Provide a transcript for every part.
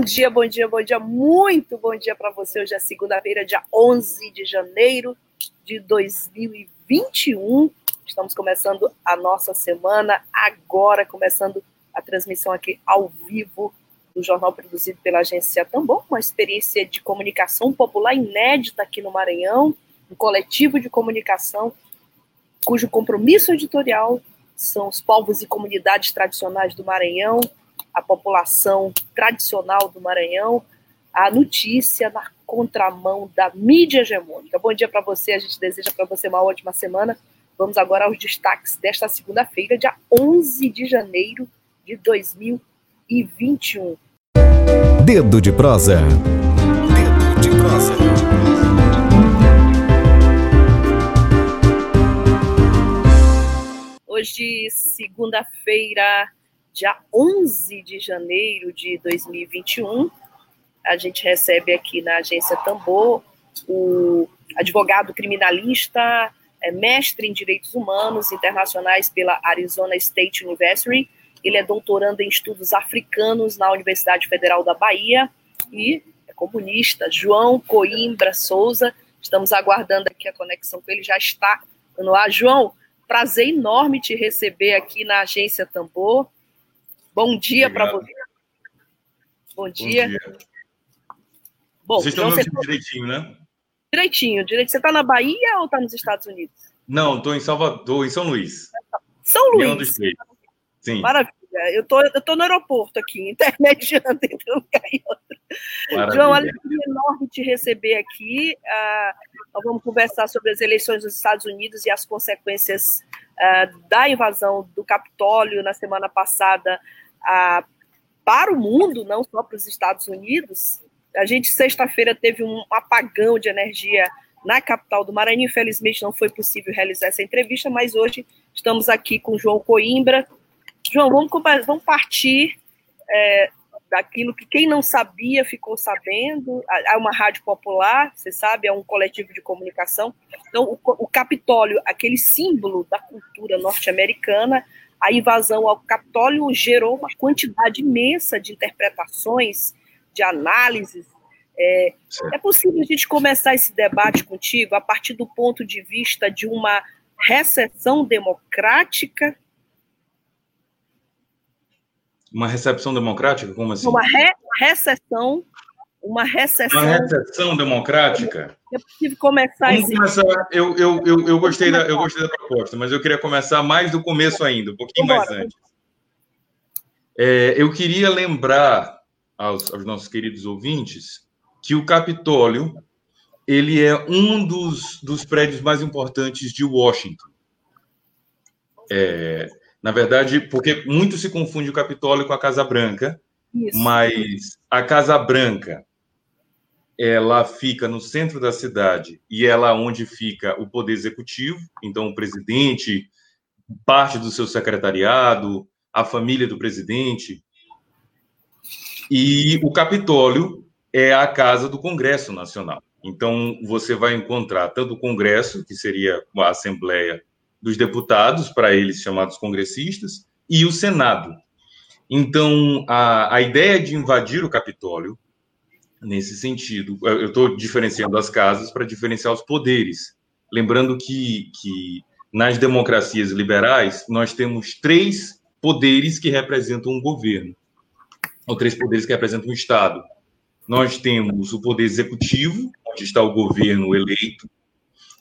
Bom dia, bom dia, bom dia, muito bom dia para você. Hoje é segunda-feira, dia 11 de janeiro de 2021. Estamos começando a nossa semana agora, começando a transmissão aqui ao vivo do jornal produzido pela agência Tambor, uma experiência de comunicação popular inédita aqui no Maranhão, um coletivo de comunicação cujo compromisso editorial são os povos e comunidades tradicionais do Maranhão, a população tradicional do Maranhão, a notícia na contramão da mídia hegemônica. Bom dia para você, a gente deseja para você uma ótima semana. Vamos agora aos destaques desta segunda-feira, dia 11 de janeiro de 2021. Dedo de prosa. Dedo de prosa. Hoje, segunda-feira, dia 11 de janeiro de 2021. A gente recebe aqui na agência Tambor o advogado criminalista, é mestre em direitos humanos internacionais pela Arizona State University. Ele é doutorando em estudos africanos na Universidade Federal da Bahia e é comunista. João Coimbra Souza. Estamos aguardando aqui a conexão com ele, já está no ar. João, prazer enorme te receber aqui na agência Tambor. Bom dia para você. Bom dia. Bom, dia. Bom Vocês estão me ouvindo direitinho, né? Direitinho, direito. Você está na Bahia ou está nos Estados Unidos? Não, estou em Salvador, em São Luís. São Luís. Sim. Maravilha. Eu tô, eu tô no aeroporto aqui, intermediando entre um lugar e outro. João, alegria enorme te receber aqui. Uh, nós vamos conversar sobre as eleições dos Estados Unidos e as consequências uh, da invasão do Capitólio na semana passada para o mundo, não só para os Estados Unidos. A gente, sexta-feira, teve um apagão de energia na capital do Maranhão. Infelizmente, não foi possível realizar essa entrevista, mas hoje estamos aqui com João Coimbra. João, vamos, vamos partir é, daquilo que quem não sabia ficou sabendo. É uma rádio popular, você sabe, é um coletivo de comunicação. Então, o, o Capitólio, aquele símbolo da cultura norte-americana, a invasão ao Capitólio gerou uma quantidade imensa de interpretações, de análises. É, é possível a gente começar esse debate contigo a partir do ponto de vista de uma recessão democrática? Uma recepção democrática? Como assim? Uma re recessão uma recessão. Uma recessão democrática? É possível começar Vamos esse... começar. Eu, eu, eu, eu, gostei da, eu gostei da proposta, mas eu queria começar mais do começo ainda, um pouquinho mais antes. É, eu queria lembrar aos, aos, nossos queridos ouvintes que o Capitólio ele é um dos, dos prédios mais importantes de Washington. É, na verdade, porque muito se confunde o Capitólio com a Casa Branca, Isso. mas a Casa Branca ela fica no centro da cidade e ela é onde fica o poder executivo, então o presidente, parte do seu secretariado, a família do presidente. E o Capitólio é a casa do Congresso Nacional. Então você vai encontrar tanto o Congresso, que seria a Assembleia dos Deputados, para eles chamados congressistas, e o Senado. Então a, a ideia de invadir o Capitólio nesse sentido. Eu estou diferenciando as casas para diferenciar os poderes. Lembrando que, que nas democracias liberais nós temos três poderes que representam um governo, ou três poderes que representam um Estado. Nós temos o poder executivo, onde está o governo eleito.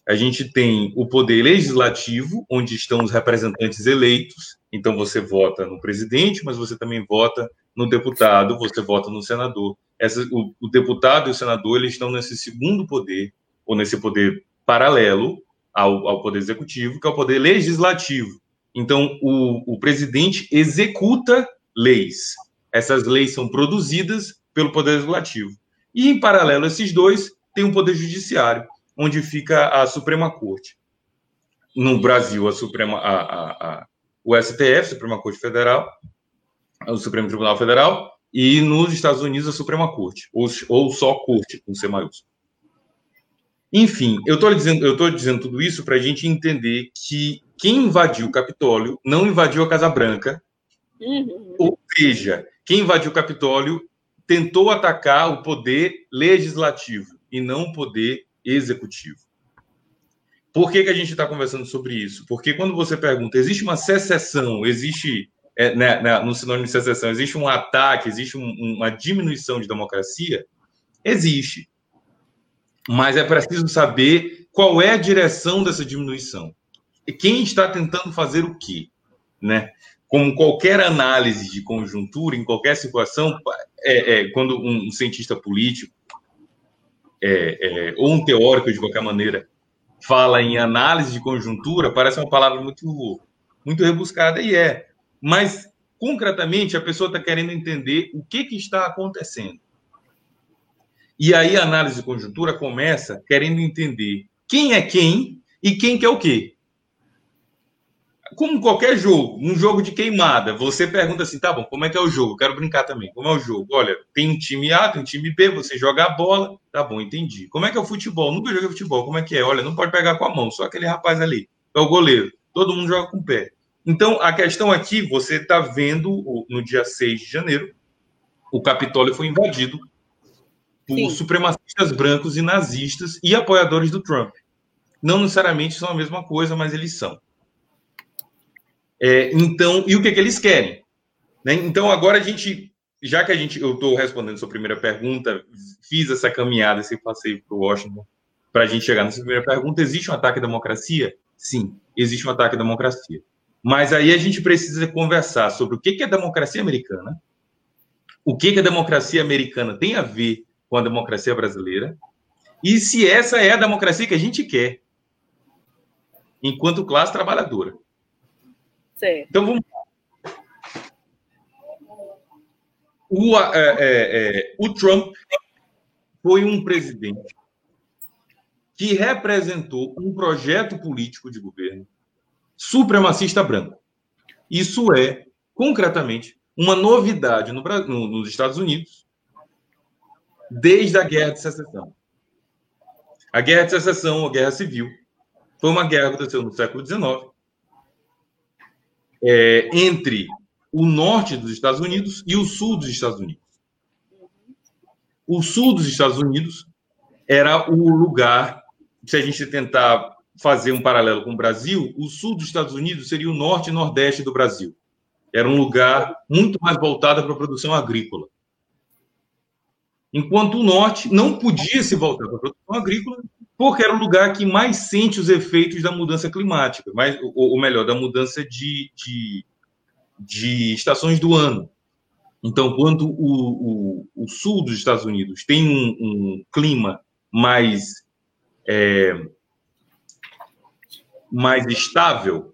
A gente tem o poder legislativo, onde estão os representantes eleitos. Então você vota no presidente, mas você também vota no deputado, você vota no senador essa, o, o, deputado e o senador eles estão nesse segundo poder, ou nesse poder paralelo ao, ao poder executivo, que é o poder legislativo. Então, o, o presidente executa leis. Essas leis são produzidas pelo poder legislativo. E, em paralelo a esses dois, tem um poder judiciário, onde fica a Suprema Corte. No Brasil, a Suprema, a, a, a, o STF, Suprema Corte Federal, o Supremo Tribunal Federal, e nos Estados Unidos, a Suprema Corte, ou, ou só Corte, com C maiúsculo. Enfim, eu estou dizendo, dizendo tudo isso para a gente entender que quem invadiu o Capitólio não invadiu a Casa Branca, uhum. ou seja, quem invadiu o Capitólio tentou atacar o poder legislativo e não o poder executivo. Por que, que a gente está conversando sobre isso? Porque quando você pergunta, existe uma secessão, existe, é, né, né, no sinônimo de secessão, existe um ataque, existe um, uma diminuição de democracia? Existe mas é preciso saber qual é a direção dessa diminuição. E quem está tentando fazer o quê? Né? Como qualquer análise de conjuntura, em qualquer situação, é, é quando um cientista político é, é, ou um teórico, de qualquer maneira, fala em análise de conjuntura, parece uma palavra muito, muito rebuscada, e é. Mas, concretamente, a pessoa está querendo entender o que, que está acontecendo. E aí a análise de conjuntura começa querendo entender quem é quem e quem quer o quê. Como qualquer jogo, um jogo de queimada, você pergunta assim, tá bom, como é que é o jogo? Quero brincar também. Como é o jogo? Olha, tem um time A, tem um time B, você joga a bola, tá bom, entendi. Como é que é o futebol? Nunca joguei futebol, como é que é? Olha, não pode pegar com a mão, só aquele rapaz ali, é o goleiro. Todo mundo joga com o pé. Então, a questão aqui, você está vendo no dia 6 de janeiro, o Capitólio foi invadido por Sim. supremacistas brancos e nazistas e apoiadores do Trump. Não necessariamente são a mesma coisa, mas eles são. É, então, e o que, que eles querem? Né? Então, agora a gente, já que a gente, eu estou respondendo sua primeira pergunta, fiz essa caminhada, esse passeio para Washington, para a gente chegar nessa primeira pergunta: existe um ataque à democracia? Sim, existe um ataque à democracia. Mas aí a gente precisa conversar sobre o que, é democracia americana, o que, que a democracia americana tem a ver com a democracia brasileira e se essa é a democracia que a gente quer, enquanto classe trabalhadora. Então vamos o, é, é, é, o Trump foi um presidente que representou um projeto político de governo supremacista branco. Isso é, concretamente, uma novidade no, no, nos Estados Unidos desde a Guerra de Secessão. A Guerra de Secessão, a Guerra Civil, foi uma guerra que aconteceu no século XIX é, entre o norte dos Estados Unidos e o sul dos Estados Unidos. O sul dos Estados Unidos era o lugar, se a gente tentar fazer um paralelo com o Brasil, o sul dos Estados Unidos seria o norte e nordeste do Brasil. Era um lugar muito mais voltado para a produção agrícola enquanto o norte não podia se voltar para a produção agrícola, porque era o lugar que mais sente os efeitos da mudança climática, mais, ou, ou melhor, da mudança de, de, de, estações do ano. Então, quando o, o, o sul dos Estados Unidos tem um, um clima mais, é, mais estável,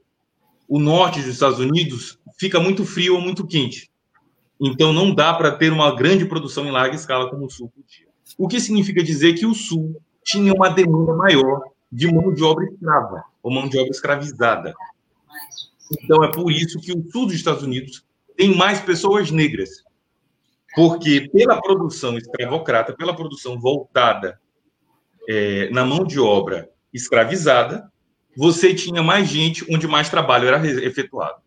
o norte dos Estados Unidos fica muito frio ou muito quente. Então, não dá para ter uma grande produção em larga escala como o Sul podia. O que significa dizer que o Sul tinha uma demanda maior de mão de obra escrava, ou mão de obra escravizada. Então, é por isso que o Sul dos Estados Unidos tem mais pessoas negras. Porque, pela produção escravocrata, pela produção voltada é, na mão de obra escravizada, você tinha mais gente onde mais trabalho era efetuado.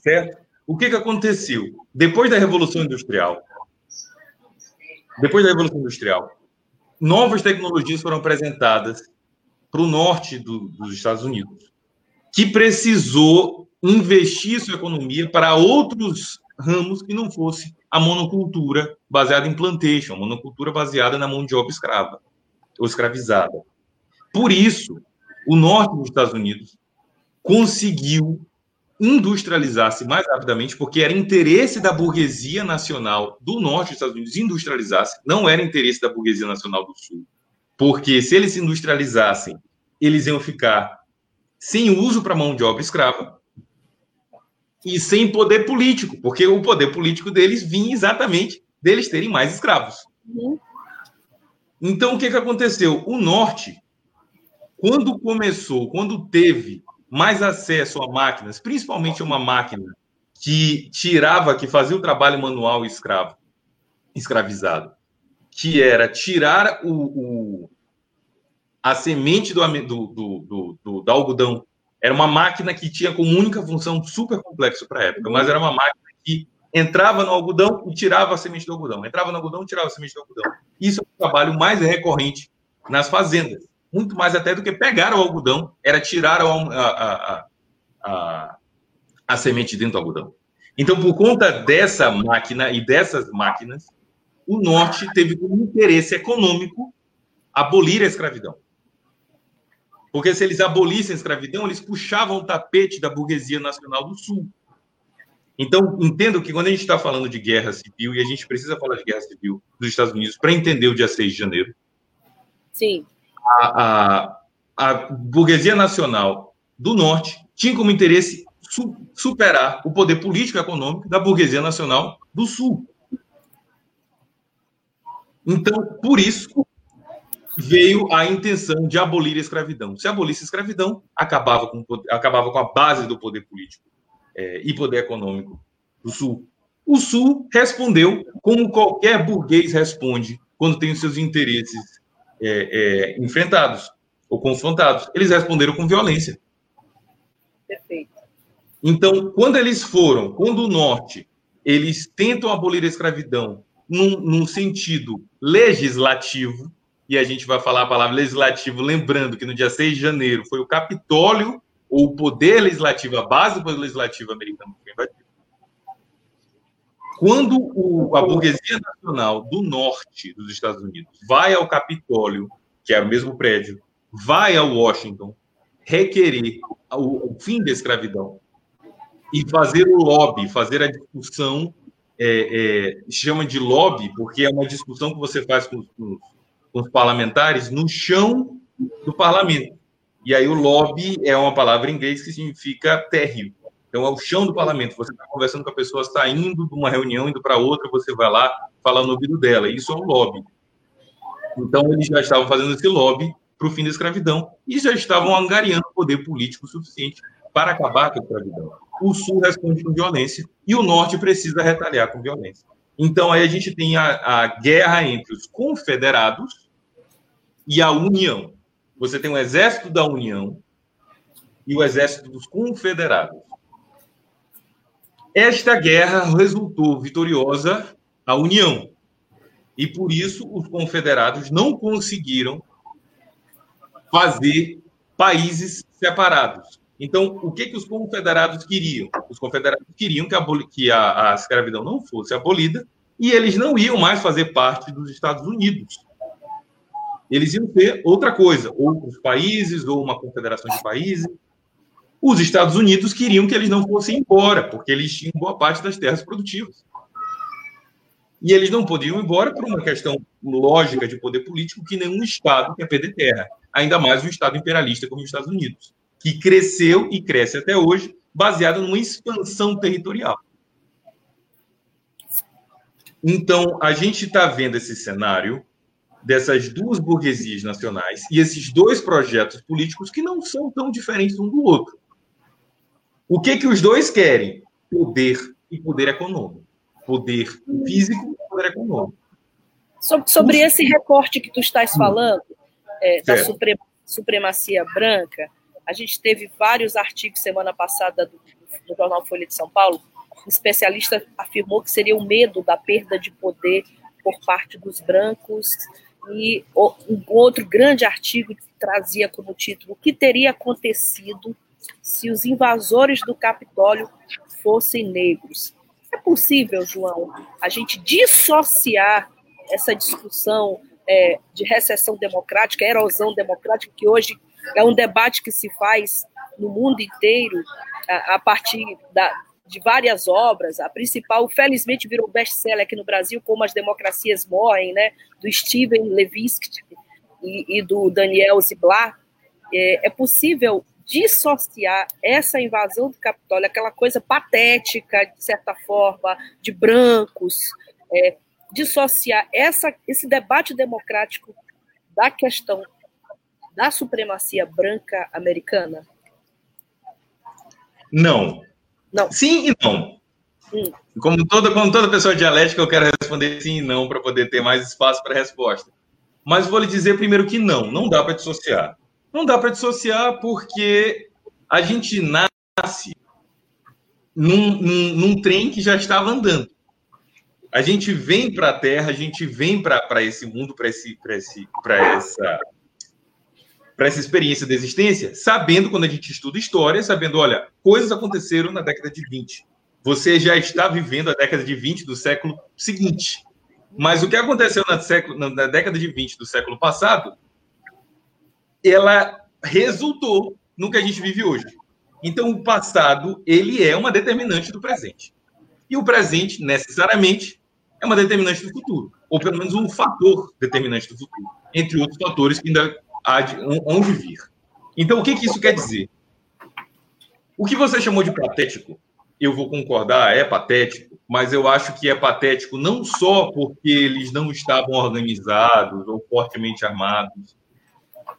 Certo? O que, que aconteceu? Depois da Revolução Industrial, depois da Revolução Industrial, novas tecnologias foram apresentadas para o norte do, dos Estados Unidos, que precisou investir sua economia para outros ramos que não fosse a monocultura baseada em plantation, monocultura baseada na mão de obra escrava ou escravizada. Por isso, o norte dos Estados Unidos conseguiu industrializasse mais rapidamente, porque era interesse da burguesia nacional do norte dos Estados Unidos industrializasse, não era interesse da burguesia nacional do sul. Porque se eles se industrializassem, eles iam ficar sem uso para mão de obra escrava e sem poder político, porque o poder político deles vinha exatamente deles terem mais escravos. Uhum. Então, o que, que aconteceu? O norte quando começou, quando teve mais acesso a máquinas, principalmente uma máquina que tirava, que fazia o trabalho manual escravo, escravizado, que era tirar o, o a semente do, do, do, do, algodão. Era uma máquina que tinha como única função super complexo para a época, mas era uma máquina que entrava no algodão e tirava a semente do algodão. Entrava no algodão e tirava a semente do algodão. Isso é o trabalho mais recorrente nas fazendas. Muito mais até do que pegar o algodão, era tirar a, a, a, a semente dentro do algodão. Então, por conta dessa máquina e dessas máquinas, o Norte teve como interesse econômico abolir a escravidão. Porque se eles abolissem a escravidão, eles puxavam o tapete da burguesia nacional do Sul. Então, entendo que quando a gente está falando de guerra civil, e a gente precisa falar de guerra civil dos Estados Unidos para entender o dia 6 de janeiro. Sim. A, a, a burguesia nacional do Norte tinha como interesse su, superar o poder político e econômico da burguesia nacional do Sul. Então, por isso, veio a intenção de abolir a escravidão. Se abolisse a escravidão, acabava com, acabava com a base do poder político é, e poder econômico do Sul. O Sul respondeu como qualquer burguês responde quando tem os seus interesses é, é, enfrentados ou confrontados. Eles responderam com violência. Perfeito. Então, quando eles foram, quando o Norte, eles tentam abolir a escravidão num, num sentido legislativo, e a gente vai falar a palavra legislativo, lembrando que no dia 6 de janeiro foi o Capitólio ou o poder legislativo, a base do poder legislativo americano foi invadido. Quando o, a burguesia nacional do norte dos Estados Unidos vai ao Capitólio, que é o mesmo prédio, vai a Washington requerer o, o fim da escravidão e fazer o lobby, fazer a discussão, é, é, chama de lobby, porque é uma discussão que você faz com, com, com os parlamentares no chão do parlamento. E aí o lobby é uma palavra em inglês que significa térreo. Então é o chão do parlamento. Você está conversando com a pessoa, está indo de uma reunião, indo para outra, você vai lá, fala no ouvido dela. Isso é um lobby. Então eles já estavam fazendo esse lobby para o fim da escravidão e já estavam angariando poder político suficiente para acabar com a escravidão. O Sul responde com violência e o Norte precisa retaliar com violência. Então aí a gente tem a, a guerra entre os confederados e a União você tem o exército da União e o exército dos confederados. Esta guerra resultou vitoriosa a União. E por isso os confederados não conseguiram fazer países separados. Então, o que, que os confederados queriam? Os confederados queriam que, a, que a, a escravidão não fosse abolida e eles não iam mais fazer parte dos Estados Unidos eles iam ter outra coisa, outros países ou uma confederação de países. Os Estados Unidos queriam que eles não fossem embora, porque eles tinham boa parte das terras produtivas. E eles não podiam ir embora por uma questão lógica de poder político que nenhum Estado quer perder terra, ainda mais um Estado imperialista como os Estados Unidos, que cresceu e cresce até hoje, baseado numa expansão territorial. Então, a gente está vendo esse cenário dessas duas burguesias nacionais e esses dois projetos políticos que não são tão diferentes um do outro. O que que os dois querem? Poder e poder econômico. Poder físico e poder econômico. Sobre, sobre esse recorte que tu estás falando, é, da supremacia branca, a gente teve vários artigos semana passada do, do jornal Folha de São Paulo. Um especialista afirmou que seria o medo da perda de poder por parte dos brancos e um outro grande artigo que trazia como título o que teria acontecido se os invasores do Capitólio fossem negros. É possível, João, a gente dissociar essa discussão é, de recessão democrática, erosão democrática, que hoje é um debate que se faz no mundo inteiro a, a partir da, de várias obras. A principal, felizmente, virou best-seller aqui no Brasil, como As Democracias Morrem, né, do Steven Levitsky e, e do Daniel Ziblatt. É, é possível dissociar essa invasão do Capitólio, aquela coisa patética, de certa forma, de brancos, é, dissociar essa, esse debate democrático da questão da supremacia branca americana? Não. Não. Sim e não. Hum. Como, toda, como toda pessoa dialética, eu quero responder sim e não para poder ter mais espaço para resposta. Mas vou lhe dizer primeiro que não, não dá para dissociar. Não dá para dissociar porque a gente nasce num, num, num, trem que já estava andando. A gente vem para a Terra, a gente vem para esse mundo, para esse, esse, essa, essa experiência de existência, sabendo, quando a gente estuda história, sabendo, olha, coisas aconteceram na década de 20. Você já está vivendo a década de 20 do século seguinte. Mas o que aconteceu na, século, na década de 20 do século passado, ela resultou no que a gente vive hoje. Então, o passado, ele é uma determinante do presente. E o presente, necessariamente, é uma determinante do futuro. Ou pelo menos um fator determinante do futuro. Entre outros fatores que ainda há de onde vir. Então, o que, que isso quer dizer? O que você chamou de patético, eu vou concordar, é patético, mas eu acho que é patético não só porque eles não estavam organizados ou fortemente armados,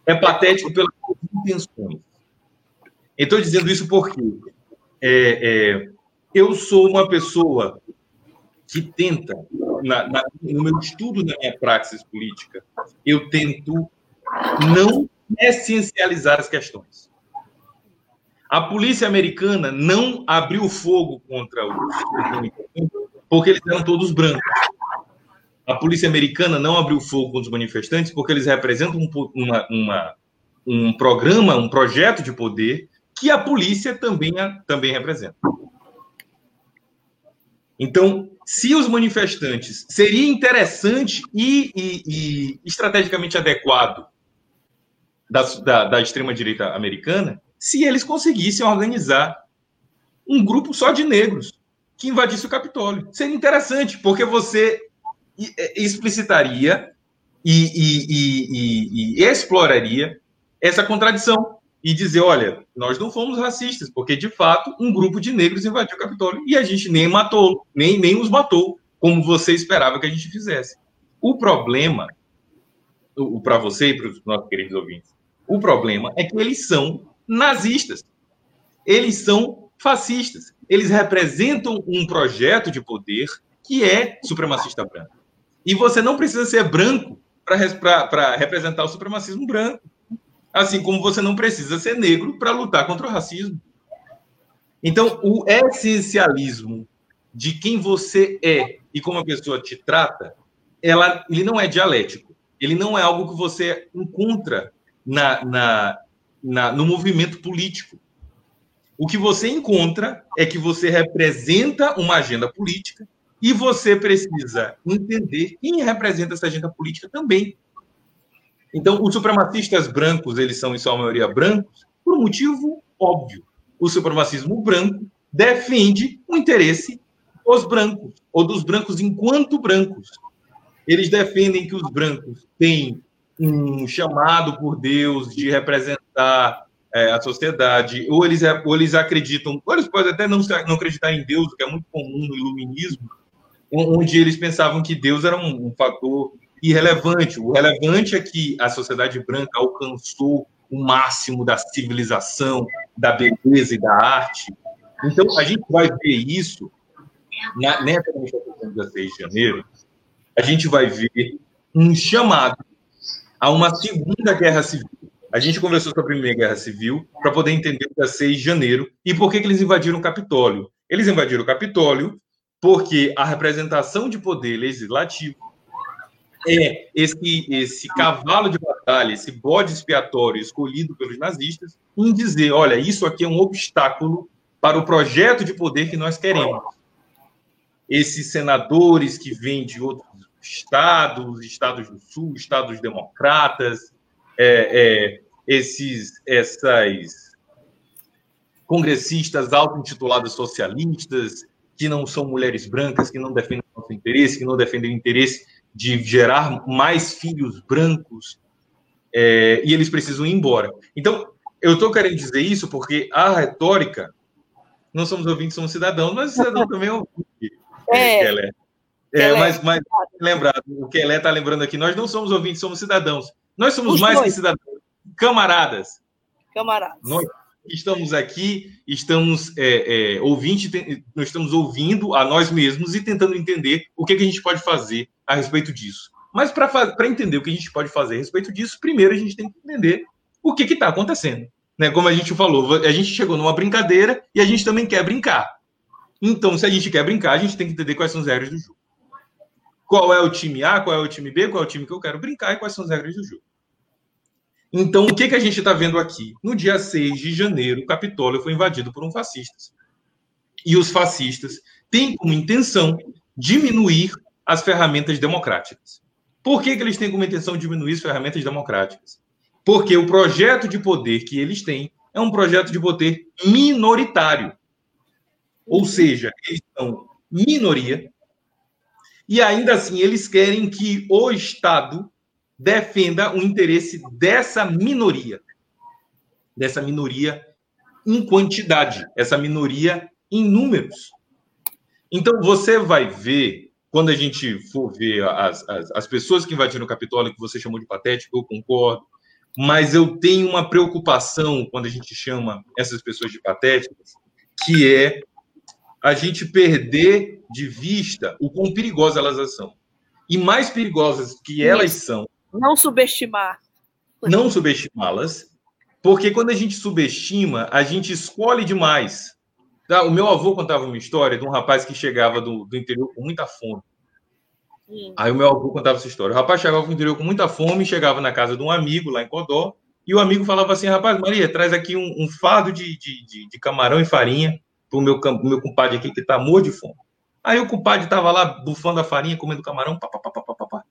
é patético pelas intenções. Estou dizendo isso porque é, é, eu sou uma pessoa que tenta, na, na, no meu estudo, na minha praxis política, eu tento não essencializar as questões. A polícia americana não abriu fogo contra os porque eles eram todos brancos. A polícia americana não abriu fogo contra os manifestantes porque eles representam um, uma, uma, um programa, um projeto de poder que a polícia também, também representa. Então, se os manifestantes seria interessante e, e, e estrategicamente adequado da, da, da extrema-direita americana, se eles conseguissem organizar um grupo só de negros que invadisse o Capitólio. Seria interessante, porque você explicitaria e, e, e, e, exploraria essa contradição e dizer, olha, nós não fomos racistas, porque de fato um grupo de negros invadiu o Capitólio e a gente nem matou, nem, nem os matou, como você esperava que a gente fizesse. O problema, para você e para os nossos queridos ouvintes, o problema é que eles são nazistas. Eles são fascistas. Eles representam um projeto de poder que é supremacista branco. E você não precisa ser branco para representar o supremacismo branco. Assim como você não precisa ser negro para lutar contra o racismo. Então, o essencialismo de quem você é e como a pessoa te trata, ela, ele não é dialético. Ele não é algo que você encontra na, na, na, no movimento político. O que você encontra é que você representa uma agenda política e você precisa entender quem representa essa agenda política também. Então, os supremacistas brancos, eles são, em sua maioria, brancos, por um motivo óbvio. O supremacismo branco defende o interesse dos brancos, ou dos brancos enquanto brancos. Eles defendem que os brancos têm um chamado por Deus de representar é, a sociedade, ou eles, ou eles acreditam, ou eles podem até não, não acreditar em Deus, o que é muito comum no iluminismo, onde eles pensavam que Deus era um, um fator irrelevante. O relevante é que a sociedade branca alcançou o máximo da civilização, da beleza e da arte. Então, a gente vai ver isso na, nessa manifestação do 6 de janeiro, a gente vai ver um chamado a uma segunda guerra civil. A gente conversou sobre a Primeira Guerra Civil para poder entender o dia 6 de janeiro e por que, que eles invadiram o Capitólio. Eles invadiram o Capitólio porque a representação de poder legislativo é esse, esse cavalo de batalha, esse bode expiatório escolhido pelos nazistas, em dizer: olha, isso aqui é um obstáculo para o projeto de poder que nós queremos. Esses senadores que vêm de outros estados, estados do sul, estados democratas, é, é, esses, essas congressistas auto-intituladas socialistas, que não são mulheres brancas, que não defendem o nosso interesse, que não defendem o interesse de gerar mais filhos brancos, é, e eles precisam ir embora. Então, eu estou querendo dizer isso porque a retórica, não somos ouvintes, somos cidadãos, mas cidadão também é ouvinte. É, é, é, mas, mas lembrado, o que Elé está lembrando aqui, nós não somos ouvintes, somos cidadãos. Nós somos Os mais dois. que cidadãos. camaradas. Camaradas. Nós estamos aqui, estamos é, é, nós estamos ouvindo a nós mesmos e tentando entender o que, que a gente pode fazer a respeito disso. Mas para entender o que a gente pode fazer a respeito disso, primeiro a gente tem que entender o que está acontecendo. Né? Como a gente falou, a gente chegou numa brincadeira e a gente também quer brincar. Então, se a gente quer brincar, a gente tem que entender quais são as regras do jogo. Qual é o time A, qual é o time B, qual é o time que eu quero brincar e quais são as regras do jogo. Então, o que, que a gente está vendo aqui? No dia 6 de janeiro, o Capitólio foi invadido por um fascistas. E os fascistas têm como intenção diminuir as ferramentas democráticas. Por que, que eles têm como intenção diminuir as ferramentas democráticas? Porque o projeto de poder que eles têm é um projeto de poder minoritário. Ou seja, eles são minoria e ainda assim eles querem que o Estado defenda o interesse dessa minoria, dessa minoria em quantidade, essa minoria em números. Então você vai ver quando a gente for ver as, as, as pessoas que invadiram o Capitólio, que você chamou de patético, eu concordo, mas eu tenho uma preocupação quando a gente chama essas pessoas de patéticas, que é a gente perder de vista o quão perigosas elas são. E mais perigosas que elas são. Não subestimar. Não subestimá-las, porque quando a gente subestima, a gente escolhe demais. Tá? O meu avô contava uma história de um rapaz que chegava do, do interior com muita fome. Hum. Aí o meu avô contava essa história. O rapaz chegava do interior com muita fome, chegava na casa de um amigo lá em Codó, e o amigo falava assim: rapaz, Maria, traz aqui um, um fardo de, de, de, de camarão e farinha pro meu, meu compadre aqui que tá morto de fome. Aí o compadre tava lá bufando a farinha, comendo camarão, pá, pá, pá, pá, pá, pá.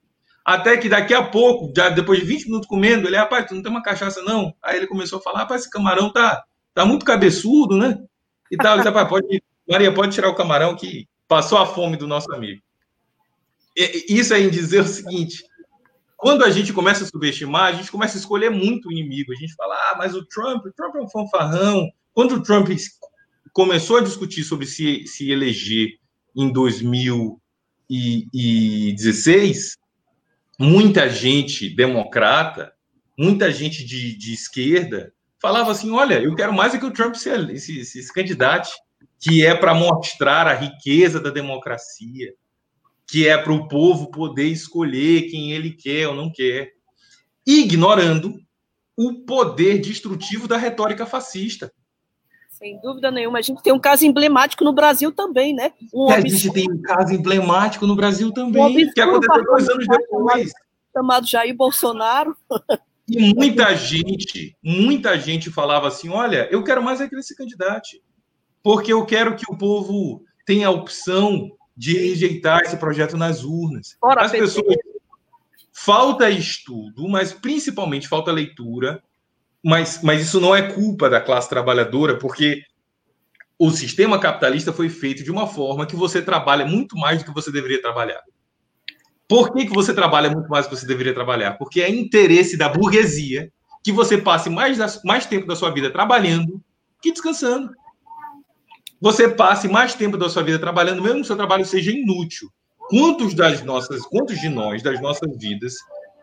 Até que daqui a pouco, já depois de 20 minutos comendo, ele, rapaz, tu não tem uma cachaça não? Aí ele começou a falar, rapaz, esse camarão tá, tá muito cabeçudo, né? E tal, disse, rapaz, pode, Maria, pode tirar o camarão que passou a fome do nosso amigo. E, isso aí em dizer o seguinte, quando a gente começa a subestimar, a gente começa a escolher muito o inimigo. A gente fala, ah, mas o Trump, o Trump é um fanfarrão. Quando o Trump começou a discutir sobre se, se eleger em 2016, muita gente democrata, muita gente de, de esquerda, falava assim: olha, eu quero mais é que o Trump se, se, se, se candidate, que é para mostrar a riqueza da democracia, que é para o povo poder escolher quem ele quer ou não quer, ignorando o poder destrutivo da retórica fascista. Sem dúvida nenhuma. A gente tem um caso emblemático no Brasil também, né? Um a gente tem um caso emblemático no Brasil também, um que aconteceu dois anos depois. Chamado Jair Bolsonaro. E muita gente, muita gente falava assim: olha, eu quero mais é que ele se candidate, porque eu quero que o povo tenha a opção de rejeitar esse projeto nas urnas. As pessoas. Falta estudo, mas principalmente falta leitura mas, mas isso não é culpa da classe trabalhadora, porque o sistema capitalista foi feito de uma forma que você trabalha muito mais do que você deveria trabalhar. Por que, que você trabalha muito mais do que você deveria trabalhar? Porque é interesse da burguesia que você passe mais, mais tempo da sua vida trabalhando que descansando. Você passe mais tempo da sua vida trabalhando, mesmo que o seu trabalho seja inútil. Quantos das nossas, quantos de nós, das nossas vidas,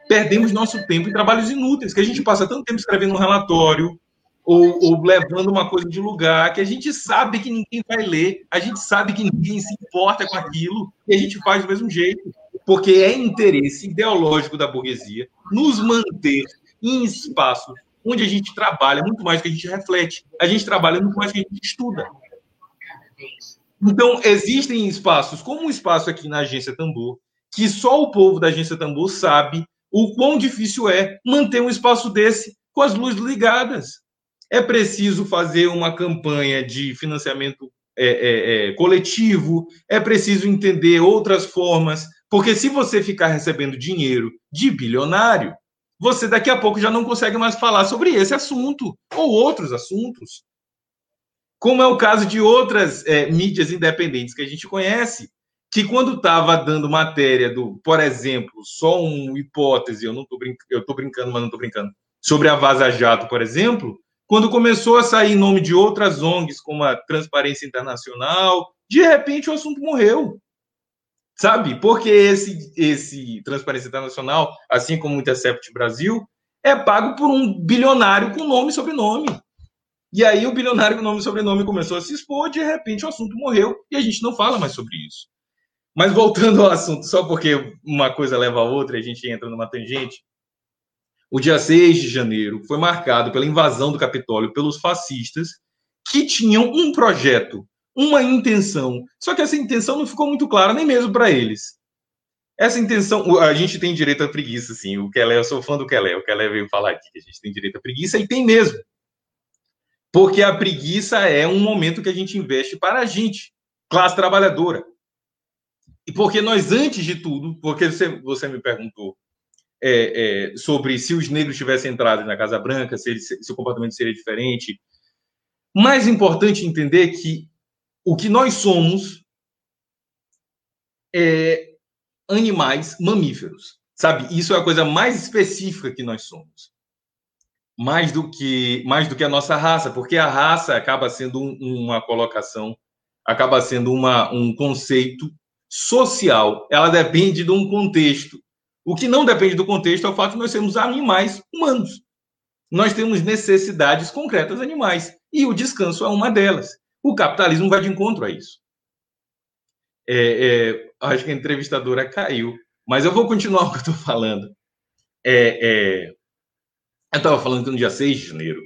perdemos nosso tempo em trabalhos inúteis, que a gente passa tanto tempo escrevendo um relatório ou, ou, levando uma coisa de lugar que a gente sabe que ninguém vai ler, a gente sabe que ninguém se importa com aquilo e a gente faz do mesmo jeito, porque é interesse ideológico da burguesia nos manter em espaços onde a gente trabalha muito mais do que a gente reflete, a gente trabalha muito mais do que a gente estuda. Então, existem espaços, como um espaço aqui na Agência Tambor, que só o povo da Agência Tambor sabe o quão difícil é manter um espaço desse com as luzes ligadas. É preciso fazer uma campanha de financiamento é, é, é, coletivo, é preciso entender outras formas, porque se você ficar recebendo dinheiro de bilionário, você daqui a pouco já não consegue mais falar sobre esse assunto ou outros assuntos. Como é o caso de outras é, mídias independentes que a gente conhece, que quando estava dando matéria do, por exemplo, só uma hipótese, eu não brincando, eu tô brincando, mas não tô brincando, sobre a Vaza Jato, por exemplo, quando começou a sair nome de outras ONGs, como a Transparência Internacional, de repente o assunto morreu. Sabe? Porque esse, esse Transparência Internacional, assim como o Intercept Brasil, é pago por um bilionário com nome e sobrenome. E aí o bilionário com nome e sobrenome começou a se expor, de repente o assunto morreu e a gente não fala mais sobre isso. Mas voltando ao assunto, só porque uma coisa leva a outra e a gente entra numa tangente, o dia 6 de janeiro foi marcado pela invasão do Capitólio pelos fascistas que tinham um projeto, uma intenção, só que essa intenção não ficou muito clara nem mesmo para eles. Essa intenção, a gente tem direito à preguiça, sim. O Kelé, eu sou fã do Kelé. O Kelé veio falar aqui que a gente tem direito à preguiça e tem mesmo. Porque a preguiça é um momento que a gente investe para a gente, classe trabalhadora. E porque nós, antes de tudo, porque você, você me perguntou é, é, sobre se os negros tivessem entrado na Casa Branca, se, ele, se o comportamento seria diferente. Mais importante entender que o que nós somos é animais mamíferos, sabe? Isso é a coisa mais específica que nós somos mais do que mais do que a nossa raça, porque a raça acaba sendo um, uma colocação, acaba sendo uma, um conceito social. Ela depende de um contexto. O que não depende do contexto é o fato de nós sermos animais humanos. Nós temos necessidades concretas animais e o descanso é uma delas. O capitalismo vai de encontro a isso. É, é, acho que a entrevistadora caiu, mas eu vou continuar o que eu estou falando. É, é eu estava falando que no dia 6 de janeiro,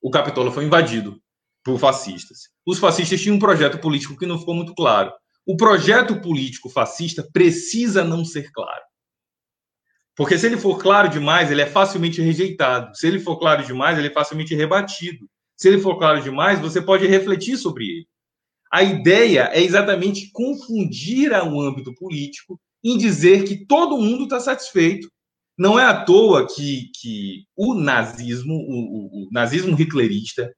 o Capitólio foi invadido por fascistas. Os fascistas tinham um projeto político que não ficou muito claro. O projeto político fascista precisa não ser claro. Porque se ele for claro demais, ele é facilmente rejeitado. Se ele for claro demais, ele é facilmente rebatido. Se ele for claro demais, você pode refletir sobre ele. A ideia é exatamente confundir o âmbito político em dizer que todo mundo está satisfeito não é à toa que, que o nazismo, o, o, o nazismo hitlerista,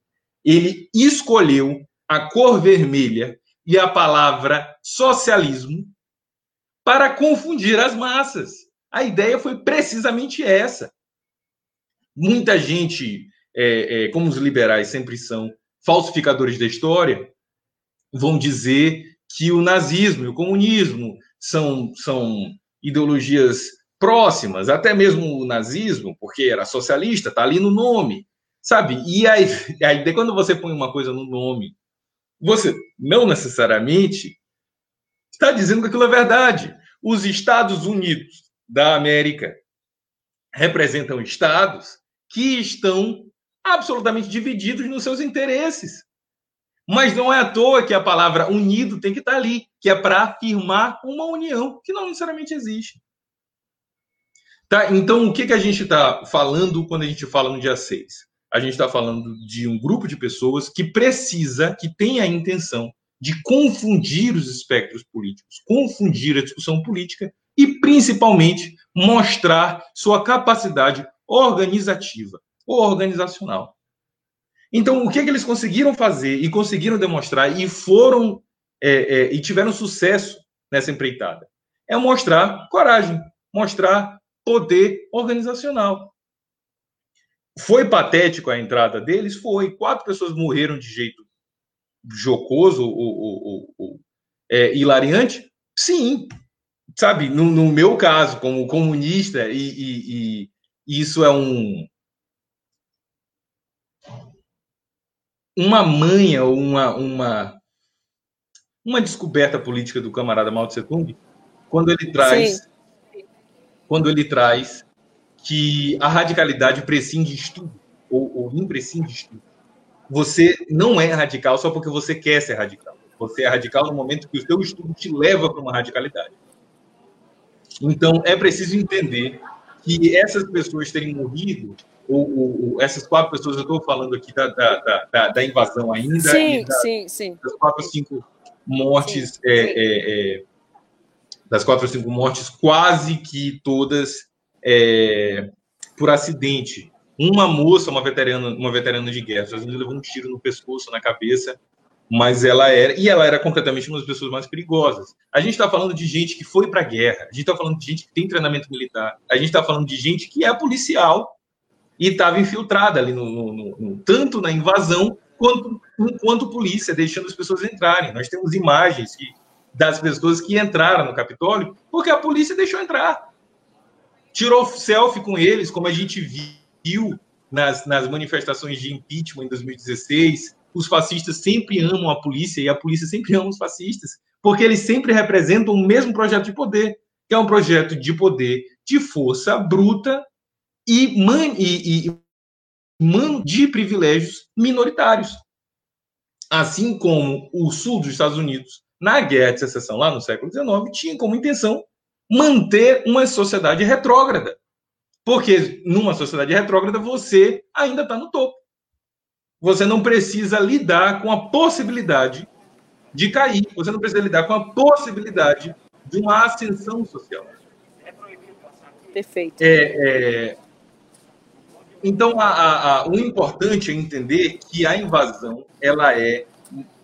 ele escolheu a cor vermelha e a palavra socialismo para confundir as massas. A ideia foi precisamente essa. Muita gente, é, é, como os liberais sempre são falsificadores da história, vão dizer que o nazismo e o comunismo são, são ideologias próximas, até mesmo o nazismo, porque era socialista, está ali no nome, sabe? E aí, aí, quando você põe uma coisa no nome, você não necessariamente está dizendo que aquilo é verdade. Os Estados Unidos da América representam estados que estão absolutamente divididos nos seus interesses. Mas não é à toa que a palavra unido tem que estar ali, que é para afirmar uma união que não necessariamente existe. Tá, então, o que, que a gente está falando quando a gente fala no dia 6? A gente está falando de um grupo de pessoas que precisa, que tem a intenção de confundir os espectros políticos, confundir a discussão política e, principalmente, mostrar sua capacidade organizativa ou organizacional. Então, o que, que eles conseguiram fazer e conseguiram demonstrar e foram é, é, e tiveram sucesso nessa empreitada? É mostrar coragem, mostrar poder organizacional. Foi patético a entrada deles? Foi. Quatro pessoas morreram de jeito jocoso ou, ou, ou é, hilariante? Sim. Sabe, no, no, meu caso, como comunista, e, e, e isso é um. Uma manha, uma, uma, uma descoberta política do camarada Mao Tse Tung, quando ele traz Sim quando ele traz que a radicalidade prescinde de estudo, ou, ou imprescinde de estudo. Você não é radical só porque você quer ser radical. Você é radical no momento que o seu estudo te leva para uma radicalidade. Então, é preciso entender que essas pessoas terem morrido, ou, ou, ou essas quatro pessoas, eu estou falando aqui da, da, da, da, invasão ainda, sim, da, sim, sim. das quatro ou cinco mortes sim, é, sim. É, é, das quatro ou cinco mortes, quase que todas é, por acidente. Uma moça, uma veterana, uma veterana de guerra, ela levou um tiro no pescoço, na cabeça, mas ela era, e ela era concretamente uma das pessoas mais perigosas. A gente está falando de gente que foi para a guerra, a gente está falando de gente que tem treinamento militar, a gente está falando de gente que é policial e estava infiltrada ali, no, no, no, tanto na invasão quanto enquanto polícia, deixando as pessoas entrarem. Nós temos imagens que das pessoas que entraram no Capitólio, porque a polícia deixou entrar. Tirou selfie com eles, como a gente viu nas, nas manifestações de impeachment em 2016. Os fascistas sempre amam a polícia e a polícia sempre ama os fascistas, porque eles sempre representam o mesmo projeto de poder, que é um projeto de poder de força bruta e, man, e, e man de privilégios minoritários. Assim como o sul dos Estados Unidos, na guerra de secessão lá no século XIX, tinha como intenção manter uma sociedade retrógrada. Porque numa sociedade retrógrada você ainda está no topo. Você não precisa lidar com a possibilidade de cair, você não precisa lidar com a possibilidade de uma ascensão social. Perfeito. É, é... Então, a, a, a, o importante é entender que a invasão ela é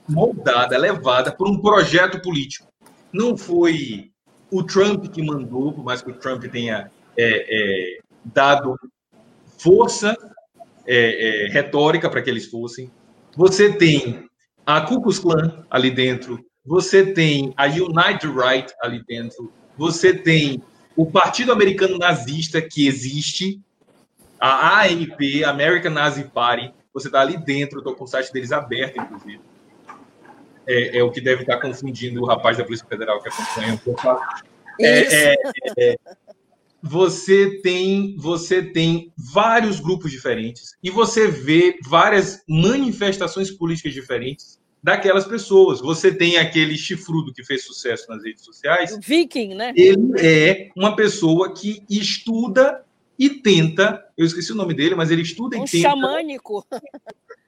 moldada, levada por um projeto político. Não foi o Trump que mandou, por mais que o Trump tenha é, é, dado força é, é retórica para que eles fossem. Você tem a Ku Klux Klan ali dentro, você tem a United Right ali dentro, você tem o Partido Americano Nazista que existe, a ANP, American Nazi Party, você está ali dentro, estou com o site deles aberto, inclusive é, é, o que deve estar confundindo o rapaz da Polícia Federal que acompanha o que é, é, é, você tem você tem vários grupos diferentes e você vê várias manifestações políticas diferentes daquelas pessoas. Você tem aquele chifrudo que fez sucesso nas redes sociais. Viking, né? Ele é uma pessoa que estuda e tenta. Eu esqueci o nome dele, mas ele estuda um e tenta. xamânico.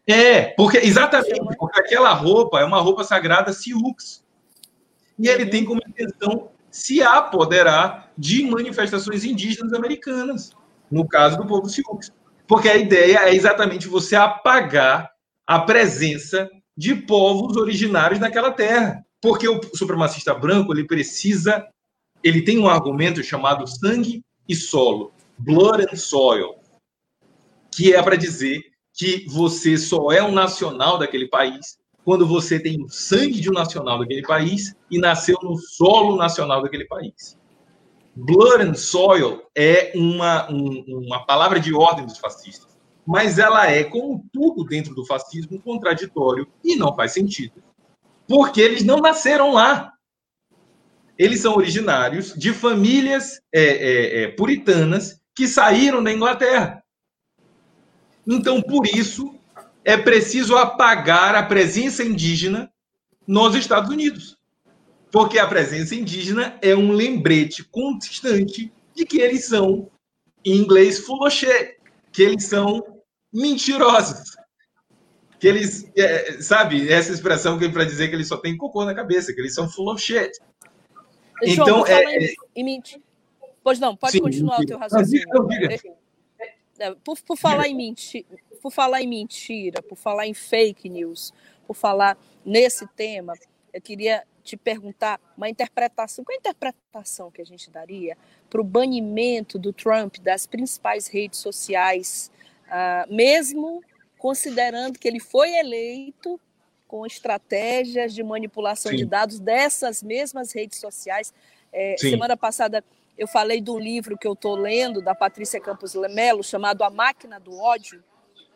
É, porque exatamente, porque aquela roupa é uma roupa sagrada Siux. E ele tem como intenção se apoderar de manifestações indígenas americanas, no caso do povo Siux. Porque a ideia é exatamente você apagar a presença de povos originários naquela terra. Porque o supremacista branco, ele precisa, ele tem um argumento chamado sangue e solo, blood and soil, que é para dizer que você só é um nacional daquele país quando você tem o sangue de um nacional daquele país e nasceu no solo nacional daquele país. Blood and soil é uma, um, uma palavra de ordem dos fascistas, mas ela é, como tudo dentro do fascismo, contraditório e não faz sentido. Porque eles não nasceram lá. Eles são originários de famílias é, é, é, puritanas que saíram da Inglaterra. Então, por isso, é preciso apagar a presença indígena nos Estados Unidos. Porque a presença indígena é um lembrete constante de que eles são, em inglês, fuloché, que eles são mentirosos. Que eles, é, sabe, essa expressão que é para dizer que eles só têm cocô na cabeça, que eles são full of shit. Então, é, em, em Pois não, pode sim, continuar o teu raciocínio. Não, é, por, por, falar em mentira, por falar em mentira, por falar em fake news, por falar nesse tema, eu queria te perguntar uma interpretação. Qual a interpretação que a gente daria para o banimento do Trump das principais redes sociais, uh, mesmo considerando que ele foi eleito com estratégias de manipulação Sim. de dados dessas mesmas redes sociais? É, semana passada eu falei do livro que eu estou lendo, da Patrícia Campos Lemelo, chamado A Máquina do Ódio.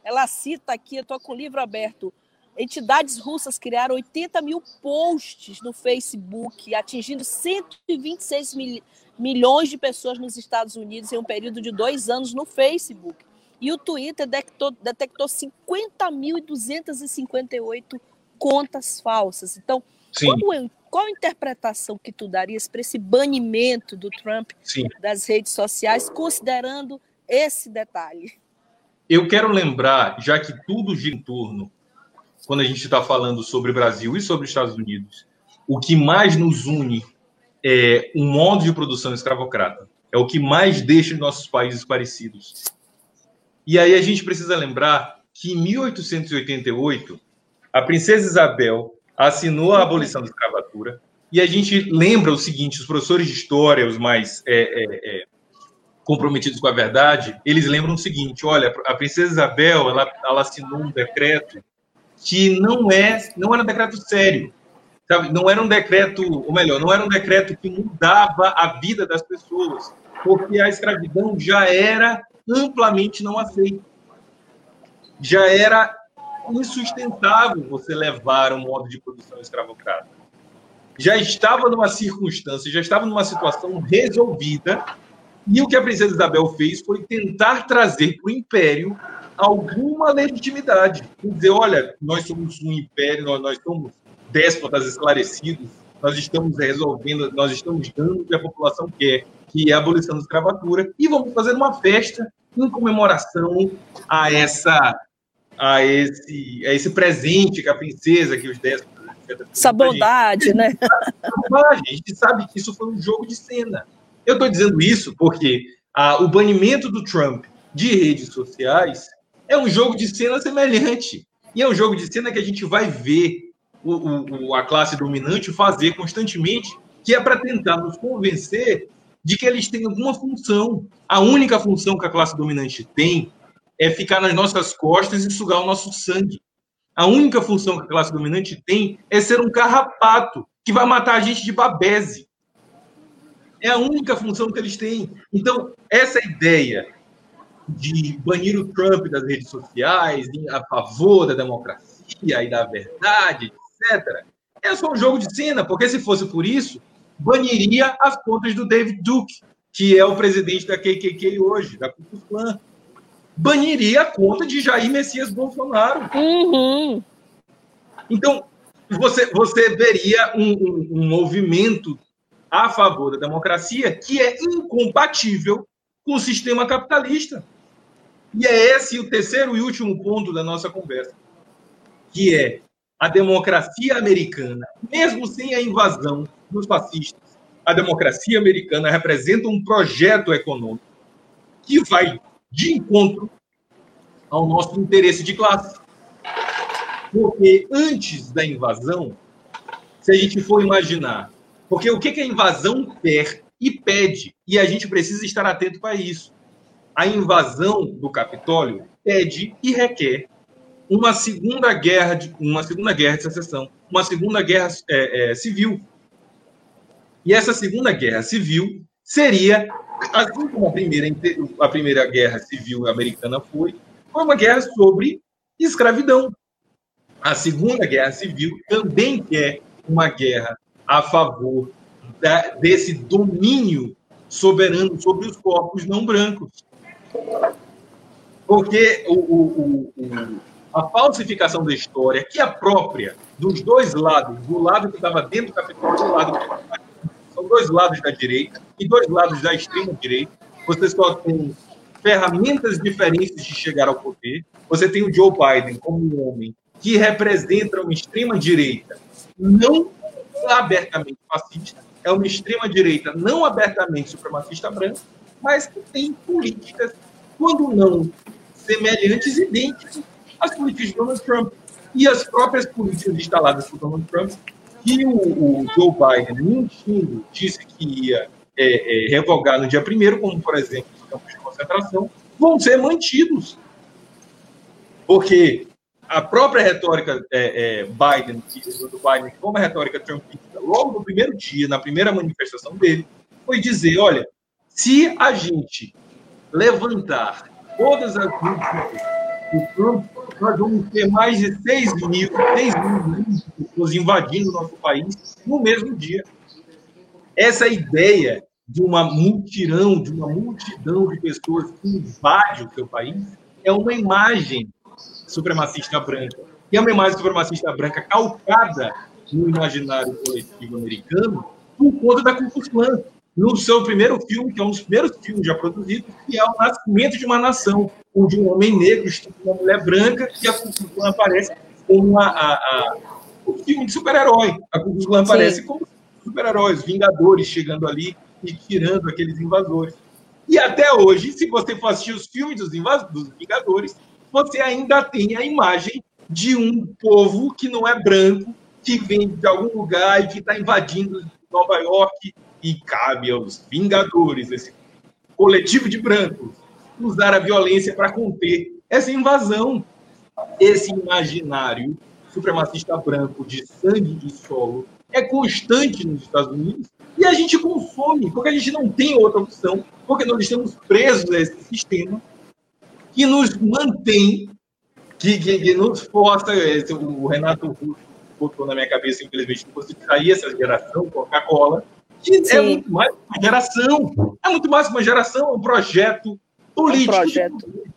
Ela cita aqui, eu estou com o livro aberto, entidades russas criaram 80 mil posts no Facebook, atingindo 126 mil, milhões de pessoas nos Estados Unidos em um período de dois anos no Facebook. E o Twitter detectou, detectou 50.258 contas falsas. Então, Sim. qual é qual a interpretação que tu darias para esse banimento do Trump Sim. das redes sociais, considerando esse detalhe? Eu quero lembrar, já que tudo gira em torno, quando a gente está falando sobre Brasil e sobre Estados Unidos, o que mais nos une é um modo de produção escravocrata. É o que mais deixa os nossos países parecidos. E aí a gente precisa lembrar que em 1888, a princesa Isabel assinou a abolição da escravatura. E a gente lembra o seguinte: os professores de história, os mais é, é, é, comprometidos com a verdade, eles lembram o seguinte: olha, a princesa Isabel ela, ela assinou um decreto que não é não era um decreto sério, sabe? Não era um decreto, ou melhor, não era um decreto que mudava a vida das pessoas. porque a escravidão já era amplamente não aceita. Já era insustentável você levar um modo de produção escravocrata. Já estava numa circunstância, já estava numa situação resolvida, e o que a princesa Isabel fez foi tentar trazer para o império alguma legitimidade. Dizer, olha, nós somos um império, nós, nós somos déspotas esclarecidos, nós estamos resolvendo, nós estamos dando o que a população quer, que é a abolição da escravatura, e vamos fazer uma festa em comemoração a essa a esse, a esse presente que a princesa, que os déspotas... Essa bondade, né? A gente sabe que isso foi um jogo de cena. Eu estou dizendo isso porque o banimento do Trump de redes sociais é um jogo de cena semelhante. E é um jogo de cena que a gente vai ver o, o, a classe dominante fazer constantemente, que é para tentar nos convencer de que eles têm alguma função. A única função que a classe dominante tem é ficar nas nossas costas e sugar o nosso sangue. A única função que a classe dominante tem é ser um carrapato que vai matar a gente de babese. É a única função que eles têm. Então, essa ideia de banir o Trump das redes sociais, a favor da democracia e da verdade, etc., é só um jogo de cena, porque se fosse por isso, baniria as contas do David Duke, que é o presidente da KKK hoje, da Ku Klux. Baniria a conta de Jair Messias Bolsonaro. Uhum. Então, você, você veria um, um, um movimento a favor da democracia que é incompatível com o sistema capitalista. E é esse o terceiro e último ponto da nossa conversa, que é a democracia americana, mesmo sem a invasão dos fascistas, a democracia americana representa um projeto econômico que vai de encontro ao nosso interesse de classe. Porque antes da invasão, se a gente for imaginar, porque o que a invasão quer e pede, e a gente precisa estar atento para isso. A invasão do Capitólio pede e requer uma segunda guerra de uma segunda guerra de secessão, uma segunda guerra é, é, civil. E essa segunda guerra civil seria, assim como a primeira, a primeira guerra civil americana foi, foi uma guerra sobre escravidão. A segunda guerra civil também é uma guerra a favor da, desse domínio soberano sobre os corpos não brancos. Porque o, o, o, a falsificação da história, que é própria dos dois lados, do lado que estava dentro do Capitólio e do lado que são dois lados da direita e dois lados da extrema direita. Você só tem ferramentas diferentes de chegar ao poder. Você tem o Joe Biden como um homem que representa uma extrema direita não abertamente fascista, é uma extrema direita não abertamente supremacista branca, mas que tem políticas, quando não semelhantes, idênticas as políticas de Donald Trump e as próprias políticas instaladas por Donald Trump, que o, o Joe Biden, mentindo, disse que ia é, é, revogar no dia primeiro, como, por exemplo, os campos de concentração, vão ser mantidos. Porque a própria retórica é, é Biden, do Biden, como a retórica trumpista, logo no primeiro dia, na primeira manifestação dele, foi dizer, olha, se a gente levantar todas as dúvidas do Trump nós vamos ter mais de 6 mil, 6 mil pessoas invadindo o nosso país no mesmo dia. Essa ideia de uma multirão, de uma multidão de pessoas que invade o seu país, é uma imagem supremacista branca. E é uma imagem supremacista branca calcada no imaginário coletivo americano por conta da Ku. No seu primeiro filme, que é um dos primeiros filmes já produzidos, que é O Nascimento de uma Nação, onde um homem negro estuda uma mulher branca e a Ku Klux Klan aparece como a, a, a, o filme de super-herói. A Ku Klux Klan aparece como super-heróis, vingadores chegando ali e tirando aqueles invasores. E até hoje, se você for assistir os filmes dos, dos Vingadores, você ainda tem a imagem de um povo que não é branco, que vem de algum lugar e que está invadindo Nova York e cabe aos Vingadores, esse coletivo de brancos, usar a violência para conter essa invasão. Esse imaginário supremacista branco de sangue e solo é constante nos Estados Unidos E a gente consome, porque a gente não tem outra opção, porque nós estamos presos a esse sistema que nos mantém, que, que, que nos força. Esse, o Renato Russo botou na minha cabeça, infelizmente, não consigo sair essa geração Coca-Cola, Sim. é muito mais uma geração. É muito mais uma geração, é um projeto político. Um projeto.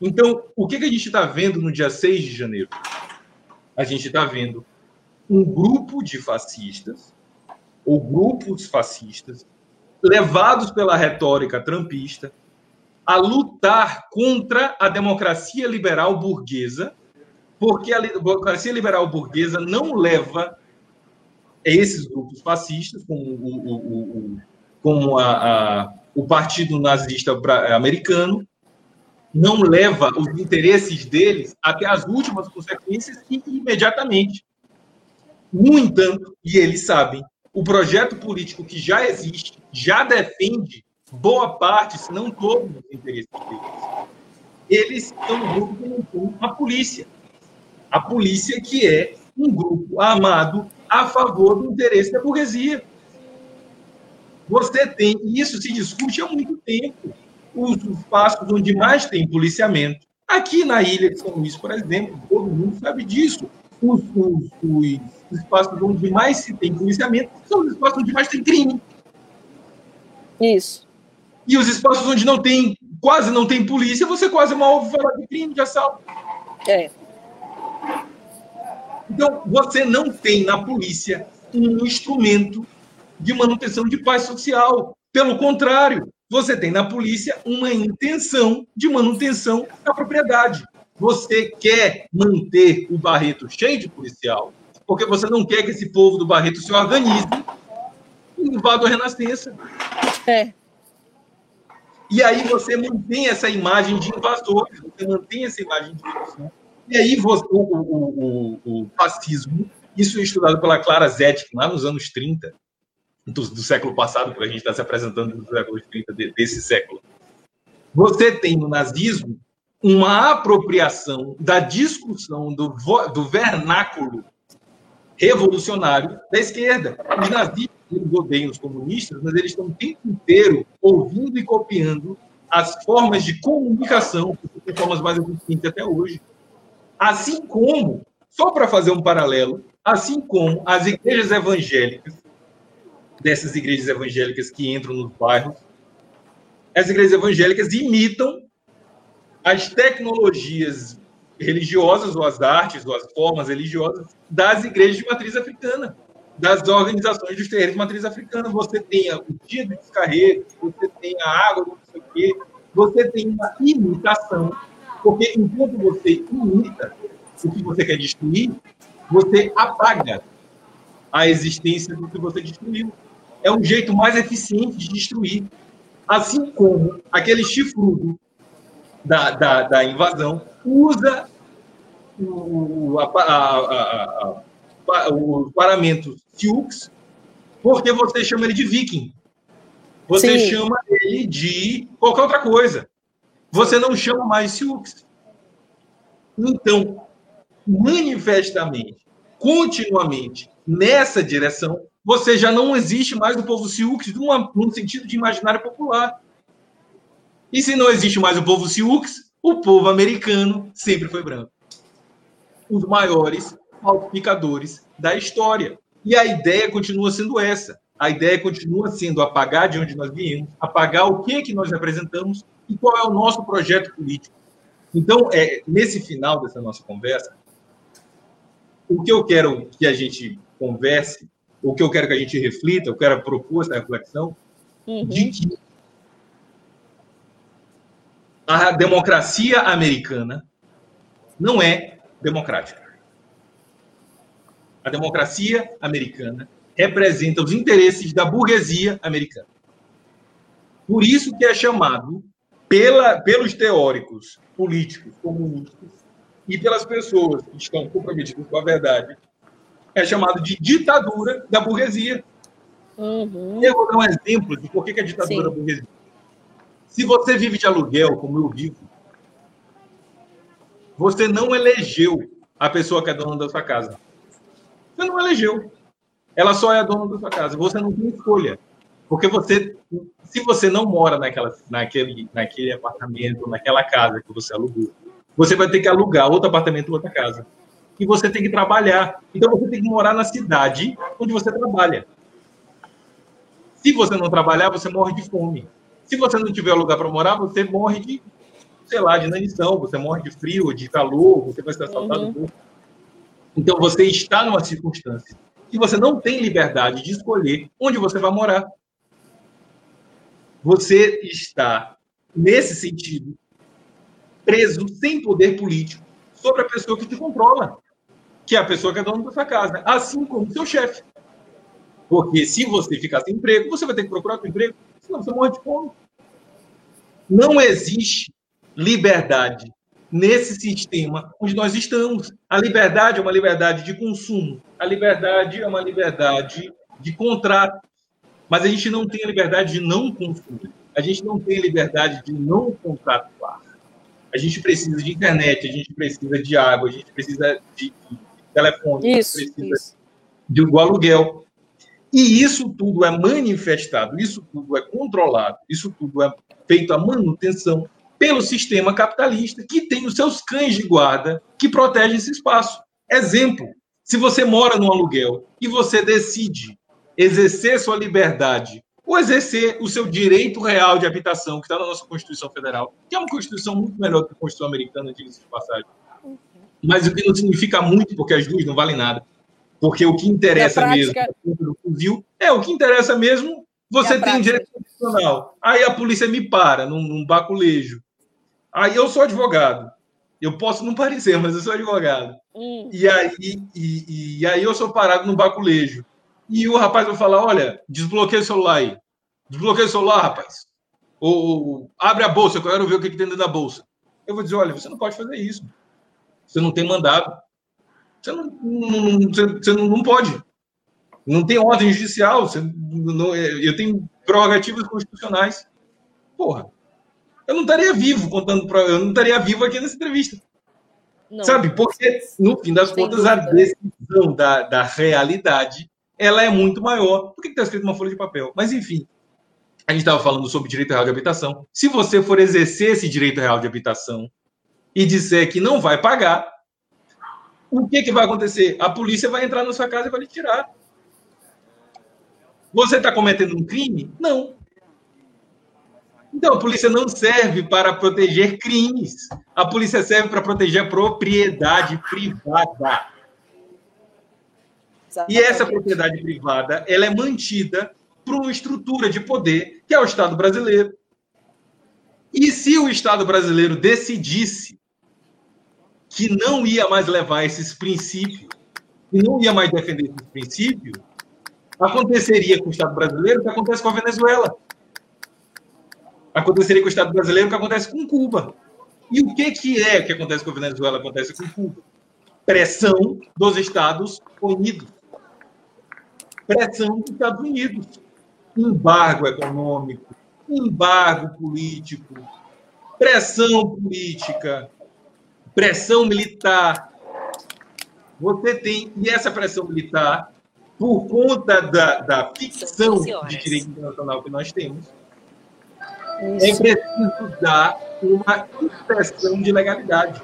Então, o que, que a gente está vendo no dia 6 de janeiro? A gente está vendo um grupo de fascistas ou grupos fascistas, levados pela retórica trampista, a lutar contra a democracia liberal burguesa, porque a democracia liberal burguesa não leva esses grupos fascistas, como o, o, o, como a, a, o Partido Nazista Americano, não leva os interesses deles até as últimas consequências e imediatamente. No entanto, e eles sabem, o projeto político que já existe já defende boa parte, se não todos os interesses deles. Eles são um grupo que não a polícia. A polícia que é um grupo armado a favor do interesse da burguesia. Você tem, e isso se discute há muito tempo, os espaços onde mais tem policiamento. Aqui na ilha de São Luís, por exemplo, todo mundo sabe disso. Os, os, os os espaços onde mais se tem policiamento são os espaços onde mais tem crime. Isso. E os espaços onde não tem, quase não tem polícia, você quase mal ouve falar de crime, de assalto. É. Então, você não tem na polícia um instrumento de manutenção de paz social. Pelo contrário, você tem na polícia uma intenção de manutenção da propriedade. Você quer manter o Barreto cheio de policial, porque você não quer que esse povo do Barreto se organize e invada a Renascença. É. E aí você mantém essa imagem de invasor, você mantém essa imagem de invasor. E aí você, o, o, o, o, fascismo, isso é estudado pela Clara Zetkin lá nos anos 30, do, do século passado, porque a gente está se apresentando nos séculos 30 de, desse século. Você tem no nazismo uma apropriação da discussão do, do vernáculo revolucionário da esquerda. Os nazistas eles odeiam os comunistas, mas eles estão o tempo inteiro ouvindo e copiando as formas de comunicação, que são formas mais eficientes até hoje. Assim como, só para fazer um paralelo, assim como as igrejas evangélicas, dessas igrejas evangélicas que entram nos bairros, as igrejas evangélicas imitam as tecnologias religiosas, ou as artes, ou as formas religiosas das igrejas de matriz africana, das organizações dos terreiros de matriz africana. Você tem o dia do descarrego, você tem a água, não sei o quê, você tem uma imitação, porque enquanto você imita o que você quer destruir, você apaga a existência do que você destruiu. É um jeito mais eficiente de destruir. Assim como aquele chifrudo da, da, da invasão usa o, a, a, a, o paramento Sioux porque você chama ele de viking. Você Sim. chama ele de qualquer outra coisa. Você não chama mais Sioux. Então, manifestamente, continuamente, nessa direção, você já não existe mais do povo Sioux num sentido de imaginário popular. E se não existe mais o povo Sioux, o povo americano sempre foi branco os maiores falsificadores da história. E a ideia continua sendo essa. A ideia continua sendo apagar de onde nós viemos, apagar o que, que nós representamos e qual é o nosso projeto político. Então, é, nesse final dessa nossa conversa, o que eu quero que a gente converse, o que eu quero que a gente reflita, eu quero propor essa reflexão uhum. de que a democracia americana não é democrática. A democracia americana representa os interesses da burguesia americana. Por isso que é chamado pela, pelos teóricos políticos comunistas e pelas pessoas que estão comprometidas com a verdade, é chamado de ditadura da burguesia. Uhum. Eu vou dar um exemplo de por que é ditadura Sim. da burguesia. Se você vive de aluguel, como eu vivo, você não elegeu a pessoa que é dona da sua casa. Você não elegeu. ela só é a dona da sua casa. Você não tem escolha. Porque você, se você não mora naquela, naquele, naquele apartamento, naquela casa que você alugou, você vai ter que alugar outro apartamento, outra casa. E você tem que trabalhar. Então você tem que morar na cidade onde você trabalha. Se você não trabalhar, você morre de fome. Se você não tiver lugar para morar, você morre de, sei lá, de inanição, você morre de frio, de calor, você vai ser assaltado. Uhum. Então você está numa circunstância que você não tem liberdade de escolher onde você vai morar. Você está, nesse sentido, preso sem poder político sobre a pessoa que te controla, que é a pessoa que é dona da sua casa, assim como seu chefe. Porque se você ficar sem emprego, você vai ter que procurar outro emprego, senão você morre de fome. Não existe liberdade nesse sistema onde nós estamos. A liberdade é uma liberdade de consumo, a liberdade é uma liberdade de contrato, mas a gente não tem a liberdade de não consumir, a gente não tem a liberdade de não contratuar. A gente precisa de internet, a gente precisa de água, a gente precisa de, telefone, isso, a gente precisa isso. de um aluguel. E isso tudo é manifestado, isso tudo é controlado, isso tudo é feito a manutenção pelo sistema capitalista, que tem os seus cães de guarda que protegem esse espaço. Exemplo: se você mora no aluguel e você decide exercer sua liberdade ou exercer o seu direito real de habitação, que está na nossa Constituição Federal, que é uma Constituição muito melhor que a Constituição Americana, diga-se de passagem. Mas o que não significa muito, porque as duas não valem nada. Porque o que interessa prática... mesmo fuzil é o que interessa mesmo. Você tem direito constitucional. Aí a polícia me para num, num baculejo. Aí eu sou advogado. Eu posso não parecer, mas eu sou advogado. Hum. E, aí, e, e, aí eu sou parado no baculejo. E o rapaz vai falar: olha, desbloqueia o celular aí. Desbloqueia o celular, rapaz. Ou, ou abre a bolsa, eu quero ver o que, que tem dentro da bolsa. Eu vou dizer: olha, você não pode fazer isso. Você não tem mandado. Você não, não, você, você não, não pode. Não tem ordem judicial. Você, não, eu tenho prerrogativas constitucionais. Porra. Eu não estaria vivo contando para. Eu não estaria vivo aqui nessa entrevista. Não. Sabe? Porque, no fim das Sem contas, dúvida. a decisão da, da realidade ela é muito maior do que está escrito numa folha de papel. Mas, enfim, a gente estava falando sobre direito real de habitação. Se você for exercer esse direito real de habitação e disser que não vai pagar, o que, que vai acontecer? A polícia vai entrar na sua casa e vai lhe tirar. Você está cometendo um crime? Não. Então, a polícia não serve para proteger crimes. A polícia serve para proteger a propriedade privada. Exatamente. E essa propriedade privada, ela é mantida por uma estrutura de poder, que é o Estado brasileiro. E se o Estado brasileiro decidisse que não ia mais levar esses princípios, que não ia mais defender esses princípios, aconteceria com o Estado brasileiro o que acontece com a Venezuela. Aconteceria com o Estado brasileiro o que acontece com Cuba. E o que, que é que acontece com a Venezuela acontece com Cuba? Pressão dos Estados Unidos. Pressão dos Estados Unidos. Embargo econômico, embargo político, pressão política, pressão militar. Você tem, e essa pressão militar, por conta da, da ficção de direito internacional que nós temos, Isso. é preciso dar uma impressão de legalidade.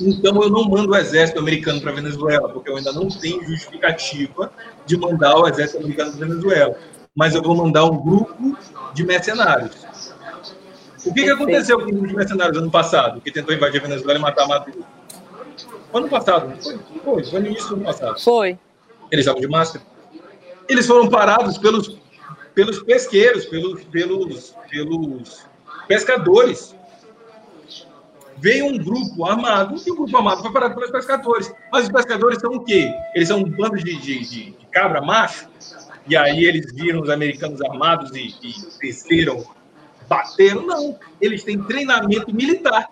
Então, eu não mando o exército americano para Venezuela, porque eu ainda não tenho justificativa de mandar o exército americano para Venezuela. Mas eu vou mandar um grupo de mercenários o que, que aconteceu com o grupo de mercenários ano passado, que tentou invadir a Venezuela e matar Maduro? Ano passado, foi? Foi, foi no início do ano passado. Foi. Eles estavam de máscara. Eles foram parados pelos, pelos pesqueiros, pelos, pelos, pelos pescadores. Veio um grupo armado e o grupo armado foi parado pelos pescadores. Mas os pescadores são o quê? Eles são um bando de, de, de, cabra macho. E aí eles viram os americanos armados e, e desceram bateram, não. Eles têm treinamento militar.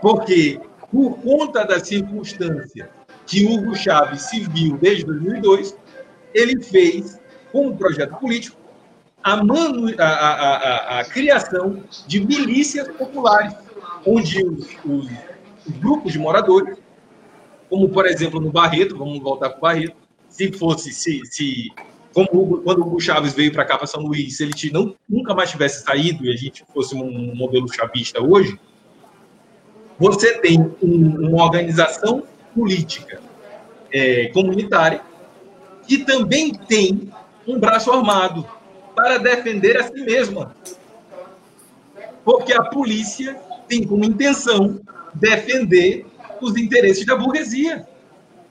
Porque, por conta da circunstância que Hugo Chávez se viu desde 2002, ele fez, como projeto político, a, manu, a, a, a criação de milícias populares, onde os, os, os grupos de moradores, como por exemplo no Barreto, vamos voltar para o Barreto, se fosse, se, se como quando o Hugo Chaves veio para cá, para São Luís, se ele não, nunca mais tivesse saído e a gente fosse um modelo chavista hoje, você tem um, uma organização política é, comunitária que também tem um braço armado para defender a si mesma. Porque a polícia tem como intenção defender os interesses da burguesia.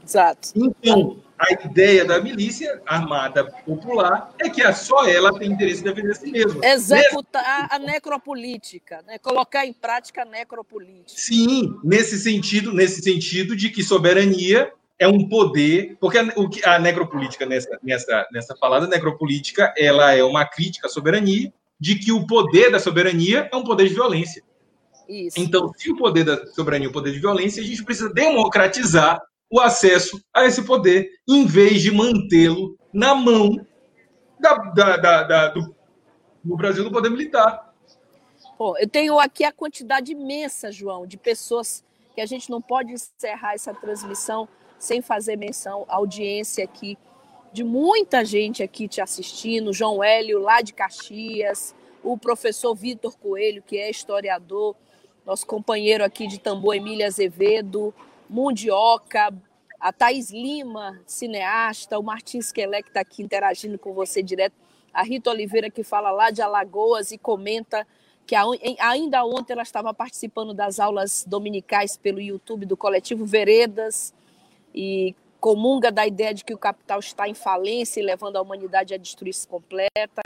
Exato. Então, a ideia da milícia armada popular é que só ela tem interesse em defender a si mesma. Executar a necropolítica, né? colocar em prática a necropolítica. Sim, nesse sentido, nesse sentido de que soberania é um poder, porque a, o a necropolítica nessa nessa nessa falada necropolítica, ela é uma crítica à soberania, de que o poder da soberania é um poder de violência. Isso. Então, se o poder da soberania é um poder de violência, a gente precisa democratizar o acesso a esse poder, em vez de mantê-lo na mão da, da, da, da do, Brasil do poder militar. Bom, eu tenho aqui a quantidade imensa, João, de pessoas que a gente não pode encerrar essa transmissão sem fazer menção à audiência aqui de muita gente aqui te assistindo, João Hélio lá de Caxias, o professor Vitor Coelho, que é historiador, nosso companheiro aqui de Tambor, Emília Azevedo, Mundioca, a Thaís Lima, cineasta, o Martins Quelé, que está aqui interagindo com você direto, a Rita Oliveira, que fala lá de Alagoas e comenta que ainda ontem ela estava participando das aulas dominicais pelo YouTube do coletivo Veredas e comunga da ideia de que o capital está em falência e levando a humanidade à destruição completa.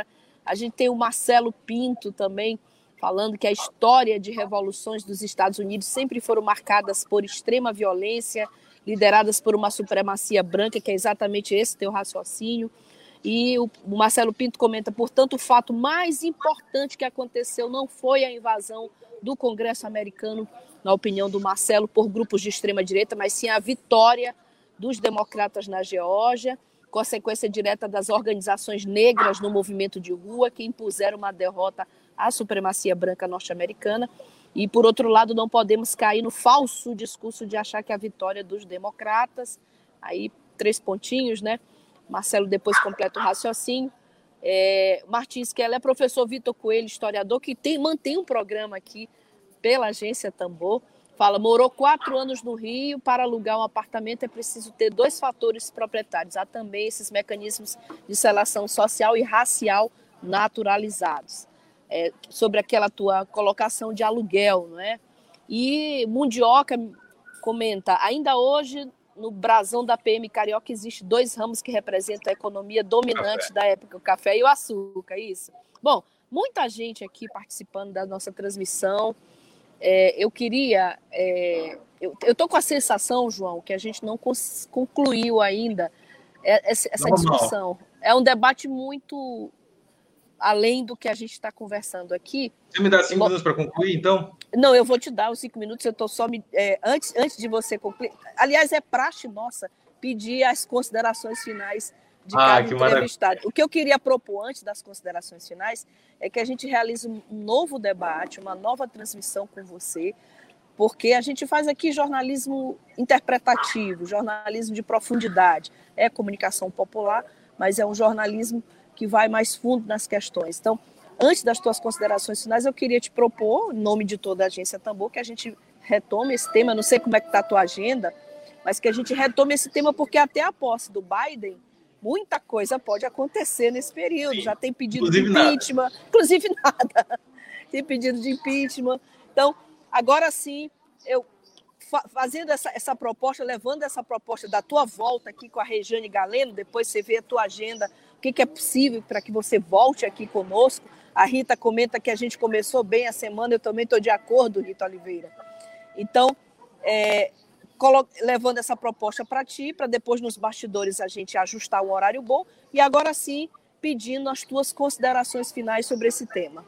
A gente tem o Marcelo Pinto também, falando que a história de revoluções dos Estados Unidos sempre foram marcadas por extrema violência, lideradas por uma supremacia branca, que é exatamente esse teu raciocínio. E o Marcelo Pinto comenta, portanto, o fato mais importante que aconteceu não foi a invasão do Congresso americano, na opinião do Marcelo, por grupos de extrema direita, mas sim a vitória dos democratas na Geórgia, consequência direta das organizações negras no movimento de rua que impuseram uma derrota à supremacia branca norte-americana. E, por outro lado, não podemos cair no falso discurso de achar que a vitória dos democratas, aí três pontinhos, né? Marcelo depois completa o raciocínio. É, Martins Keller é professor Vitor Coelho, historiador, que tem, mantém um programa aqui pela agência Tambor. Fala, morou quatro anos no Rio, para alugar um apartamento é preciso ter dois fatores proprietários. Há também esses mecanismos de seleção social e racial naturalizados. É, sobre aquela tua colocação de aluguel, não é? E Mundioca comenta, ainda hoje no brasão da PM Carioca existe dois ramos que representam a economia dominante da época, o café e o açúcar, isso. Bom, muita gente aqui participando da nossa transmissão, é, eu queria. É, eu estou com a sensação, João, que a gente não concluiu ainda essa, essa discussão. É um debate muito além do que a gente está conversando aqui. Você me dá cinco minutos para concluir, então? Não, eu vou te dar os cinco minutos. Eu estou só me, é, antes, antes de você concluir. Aliás, é praxe nossa pedir as considerações finais de ah, cada entrevistado. Maravilha. O que eu queria propor antes das considerações finais é que a gente realize um novo debate, uma nova transmissão com você, porque a gente faz aqui jornalismo interpretativo, jornalismo de profundidade. É comunicação popular, mas é um jornalismo que vai mais fundo nas questões. Então, antes das tuas considerações finais, eu queria te propor, em nome de toda a agência Tambor, que a gente retome esse tema. Eu não sei como é que está a tua agenda, mas que a gente retome esse tema, porque até a posse do Biden muita coisa pode acontecer nesse período. Sim. Já tem pedido inclusive de impeachment, nada. inclusive nada. tem pedido de impeachment. Então, agora sim, eu fazendo essa, essa proposta, levando essa proposta da tua volta aqui com a Regiane Galeno, depois você vê a tua agenda, que, que é possível para que você volte aqui conosco. A Rita comenta que a gente começou bem a semana, eu também estou de acordo, Rita Oliveira. Então, é, levando essa proposta para ti, para depois nos bastidores a gente ajustar um horário bom e agora sim pedindo as tuas considerações finais sobre esse tema.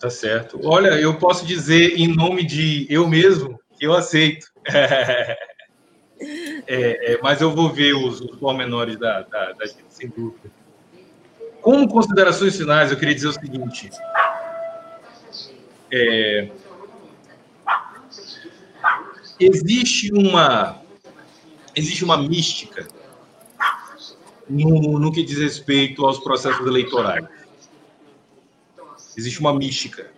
Tá certo. Olha, eu posso dizer em nome de eu mesmo que eu aceito. É, é, mas eu vou ver os, os pormenores da, da, da gente, sem dúvida. Como considerações finais, eu queria dizer o seguinte. É, existe uma existe uma mística no, no que diz respeito aos processos eleitorais. Existe uma mística.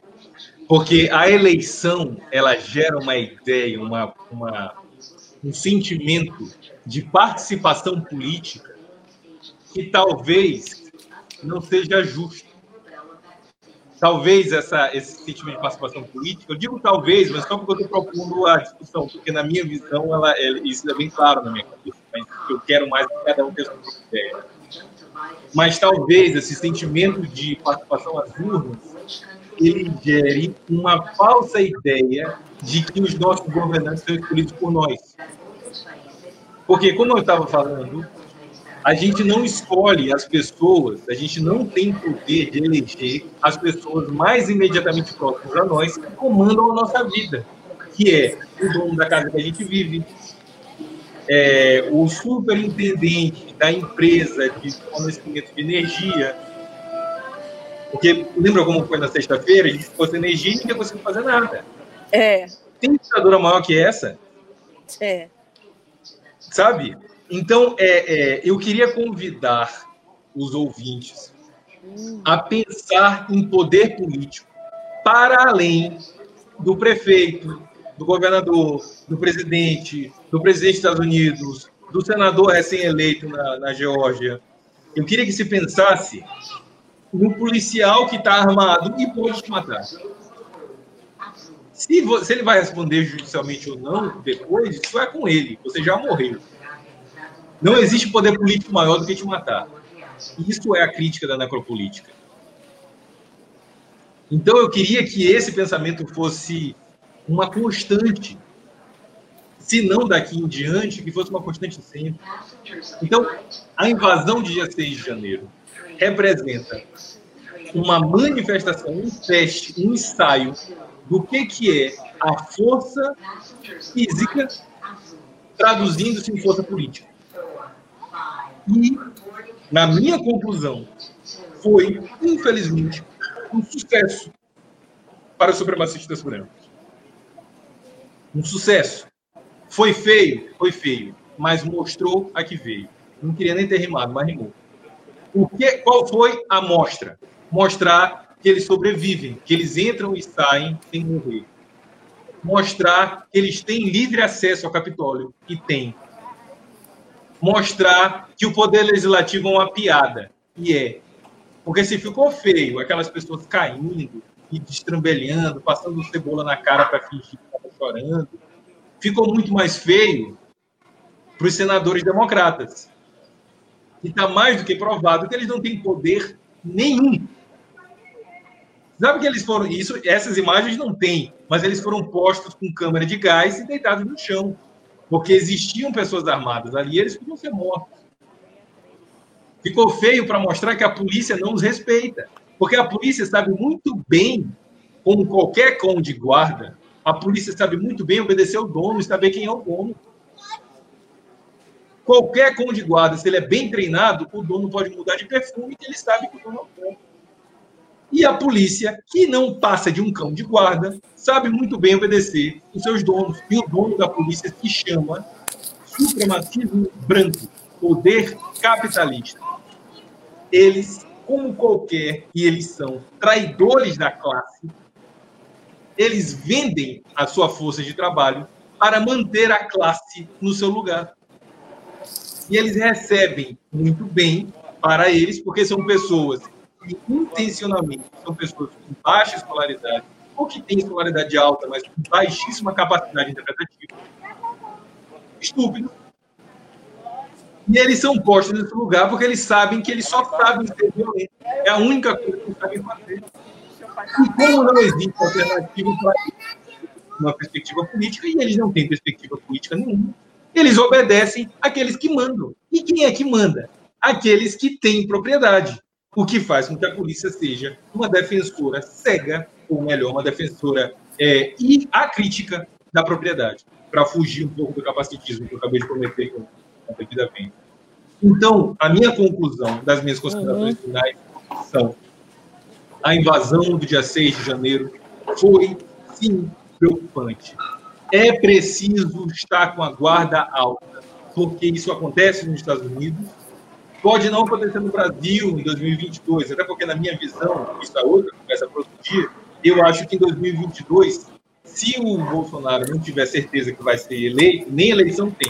Porque a eleição, ela gera uma ideia, uma, uma, um sentimento de participação política que talvez não seja justo. Talvez essa, esse sentimento de participação política, eu digo talvez, mas só porque eu estou propondo a discussão, porque na minha visão ela, ela, isso é bem claro na minha cabeça, mas eu quero mais que cada um tenha sua ideia. Mas talvez esse sentimento de participação às urnas ele gere uma falsa ideia de que os nossos governantes são escolhidos por nós. Porque, como eu estava falando, a gente não escolhe as pessoas, a gente não tem poder de eleger as pessoas mais imediatamente próximas a nós que comandam a nossa vida, que é o dono da casa que a gente vive, é, o superintendente da empresa de fornecimento de energia. Porque lembra como foi na sexta-feira? A gente ficou sem energia e ninguém conseguiu fazer nada. É. Tem ditadura maior que essa? É. Sabe? Então, é, é, eu queria convidar os ouvintes a pensar em poder político para além do prefeito, do governador, do presidente, do presidente dos Estados Unidos, do senador recém-eleito na, na Geórgia. Eu queria que se pensasse no policial que está armado e pode te matar. Se, você, se ele vai responder judicialmente ou não depois, isso é com ele. Você já morreu. Não existe poder político maior do que te matar. Isso é a crítica da necropolítica. Então eu queria que esse pensamento fosse uma constante, se não daqui em diante, que fosse uma constante sempre. Então, a invasão de dia 6 de janeiro representa uma manifestação, um teste, um ensaio do que, que é a força física traduzindo-se em força política. E, na minha conclusão, foi, infelizmente, um sucesso para os supremacistas brancos. Um sucesso. Foi feio? Foi feio. Mas mostrou a que veio. Não queria nem ter rimado, mas rimou. O que, qual foi a mostra? Mostrar que eles sobrevivem, que eles entram e saem sem morrer. Mostrar que eles têm livre acesso ao Capitólio, e têm mostrar que o poder legislativo é uma piada. E é. Porque se ficou feio, aquelas pessoas caindo e destrambelhando, passando cebola na cara para fingir que estava chorando, ficou muito mais feio para os senadores democratas. E está mais do que provado que eles não têm poder nenhum. Sabe que eles foram. Isso, essas imagens não tem, mas eles foram postos com câmera de gás e deitados no chão porque existiam pessoas armadas ali eles podiam ser mortos. Ficou feio para mostrar que a polícia não os respeita, porque a polícia sabe muito bem, como qualquer cão de guarda, a polícia sabe muito bem obedecer ao dono e saber quem é o dono. Qualquer cão de guarda, se ele é bem treinado, o dono pode mudar de perfume e ele sabe que o dono é o dono. E a polícia, que não passa de um cão de guarda, sabe muito bem obedecer os seus donos. E o dono da polícia se chama supremacismo branco, poder capitalista. Eles, como qualquer, e eles são traidores da classe, eles vendem a sua força de trabalho para manter a classe no seu lugar. E eles recebem muito bem para eles, porque são pessoas que intencionalmente são pessoas com baixa escolaridade, ou que têm escolaridade alta, mas com baixíssima capacidade interpretativa, estúpidos. E eles são postos nesse lugar porque eles sabem que eles só sabem ser violentos. É a única coisa que eles sabem fazer. E como não existe alternativa para uma perspectiva política, e eles não têm perspectiva política nenhuma, eles obedecem àqueles que mandam. E quem é que manda? Aqueles que têm propriedade o que faz com que a polícia seja uma defensora cega, ou melhor, uma defensora é, e a crítica da propriedade, para fugir um pouco do capacitismo que eu acabei de prometer com a devida venda. Então, a minha conclusão das minhas considerações uhum. finais são a invasão do dia 6 de janeiro foi, sim, preocupante. É preciso estar com a guarda alta, porque isso acontece nos Estados Unidos, Pode não acontecer no Brasil em 2022, até porque, na minha visão, isso é outra para outro dia, eu acho que em 2022, se o Bolsonaro não tiver certeza que vai ser eleito, nem eleição tem.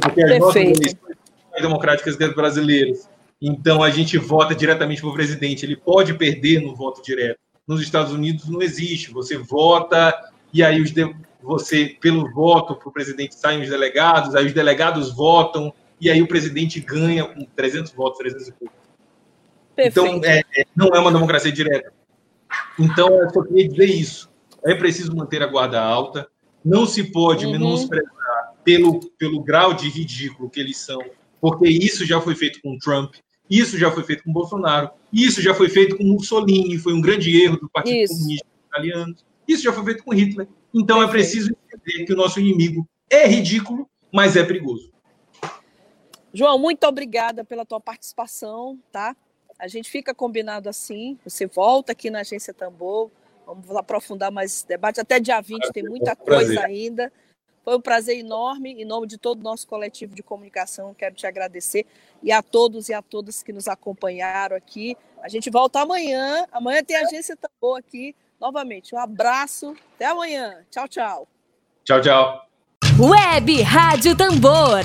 Porque as nossas eleições democráticas brasileiras. Então a gente vota diretamente para o presidente. Ele pode perder no voto direto. Nos Estados Unidos não existe. Você vota e aí os de... você pelo voto para o presidente saem os delegados, aí os delegados votam e aí o presidente ganha com 300 votos, 300 e pouco. Então é, é, não é uma democracia direta. Então eu só queria dizer isso. É preciso manter a guarda alta. Não se pode uhum. menosprezar pelo, pelo grau de ridículo que eles são porque isso já foi feito com Trump, isso já foi feito com Bolsonaro, isso já foi feito com Mussolini, foi um grande erro do Partido isso. Comunista Italiano, isso já foi feito com Hitler. Então é preciso entender que o nosso inimigo é ridículo, mas é perigoso. João, muito obrigada pela tua participação, tá? A gente fica combinado assim. Você volta aqui na Agência Tambor. Vamos aprofundar mais esse debate. Até dia 20 tem muita coisa ainda. Foi um prazer enorme, em nome de todo o nosso coletivo de comunicação, quero te agradecer e a todos e a todas que nos acompanharam aqui. A gente volta amanhã. Amanhã tem agência Tambor aqui. Novamente, um abraço. Até amanhã. Tchau, tchau. Tchau, tchau. Web Rádio Tambor.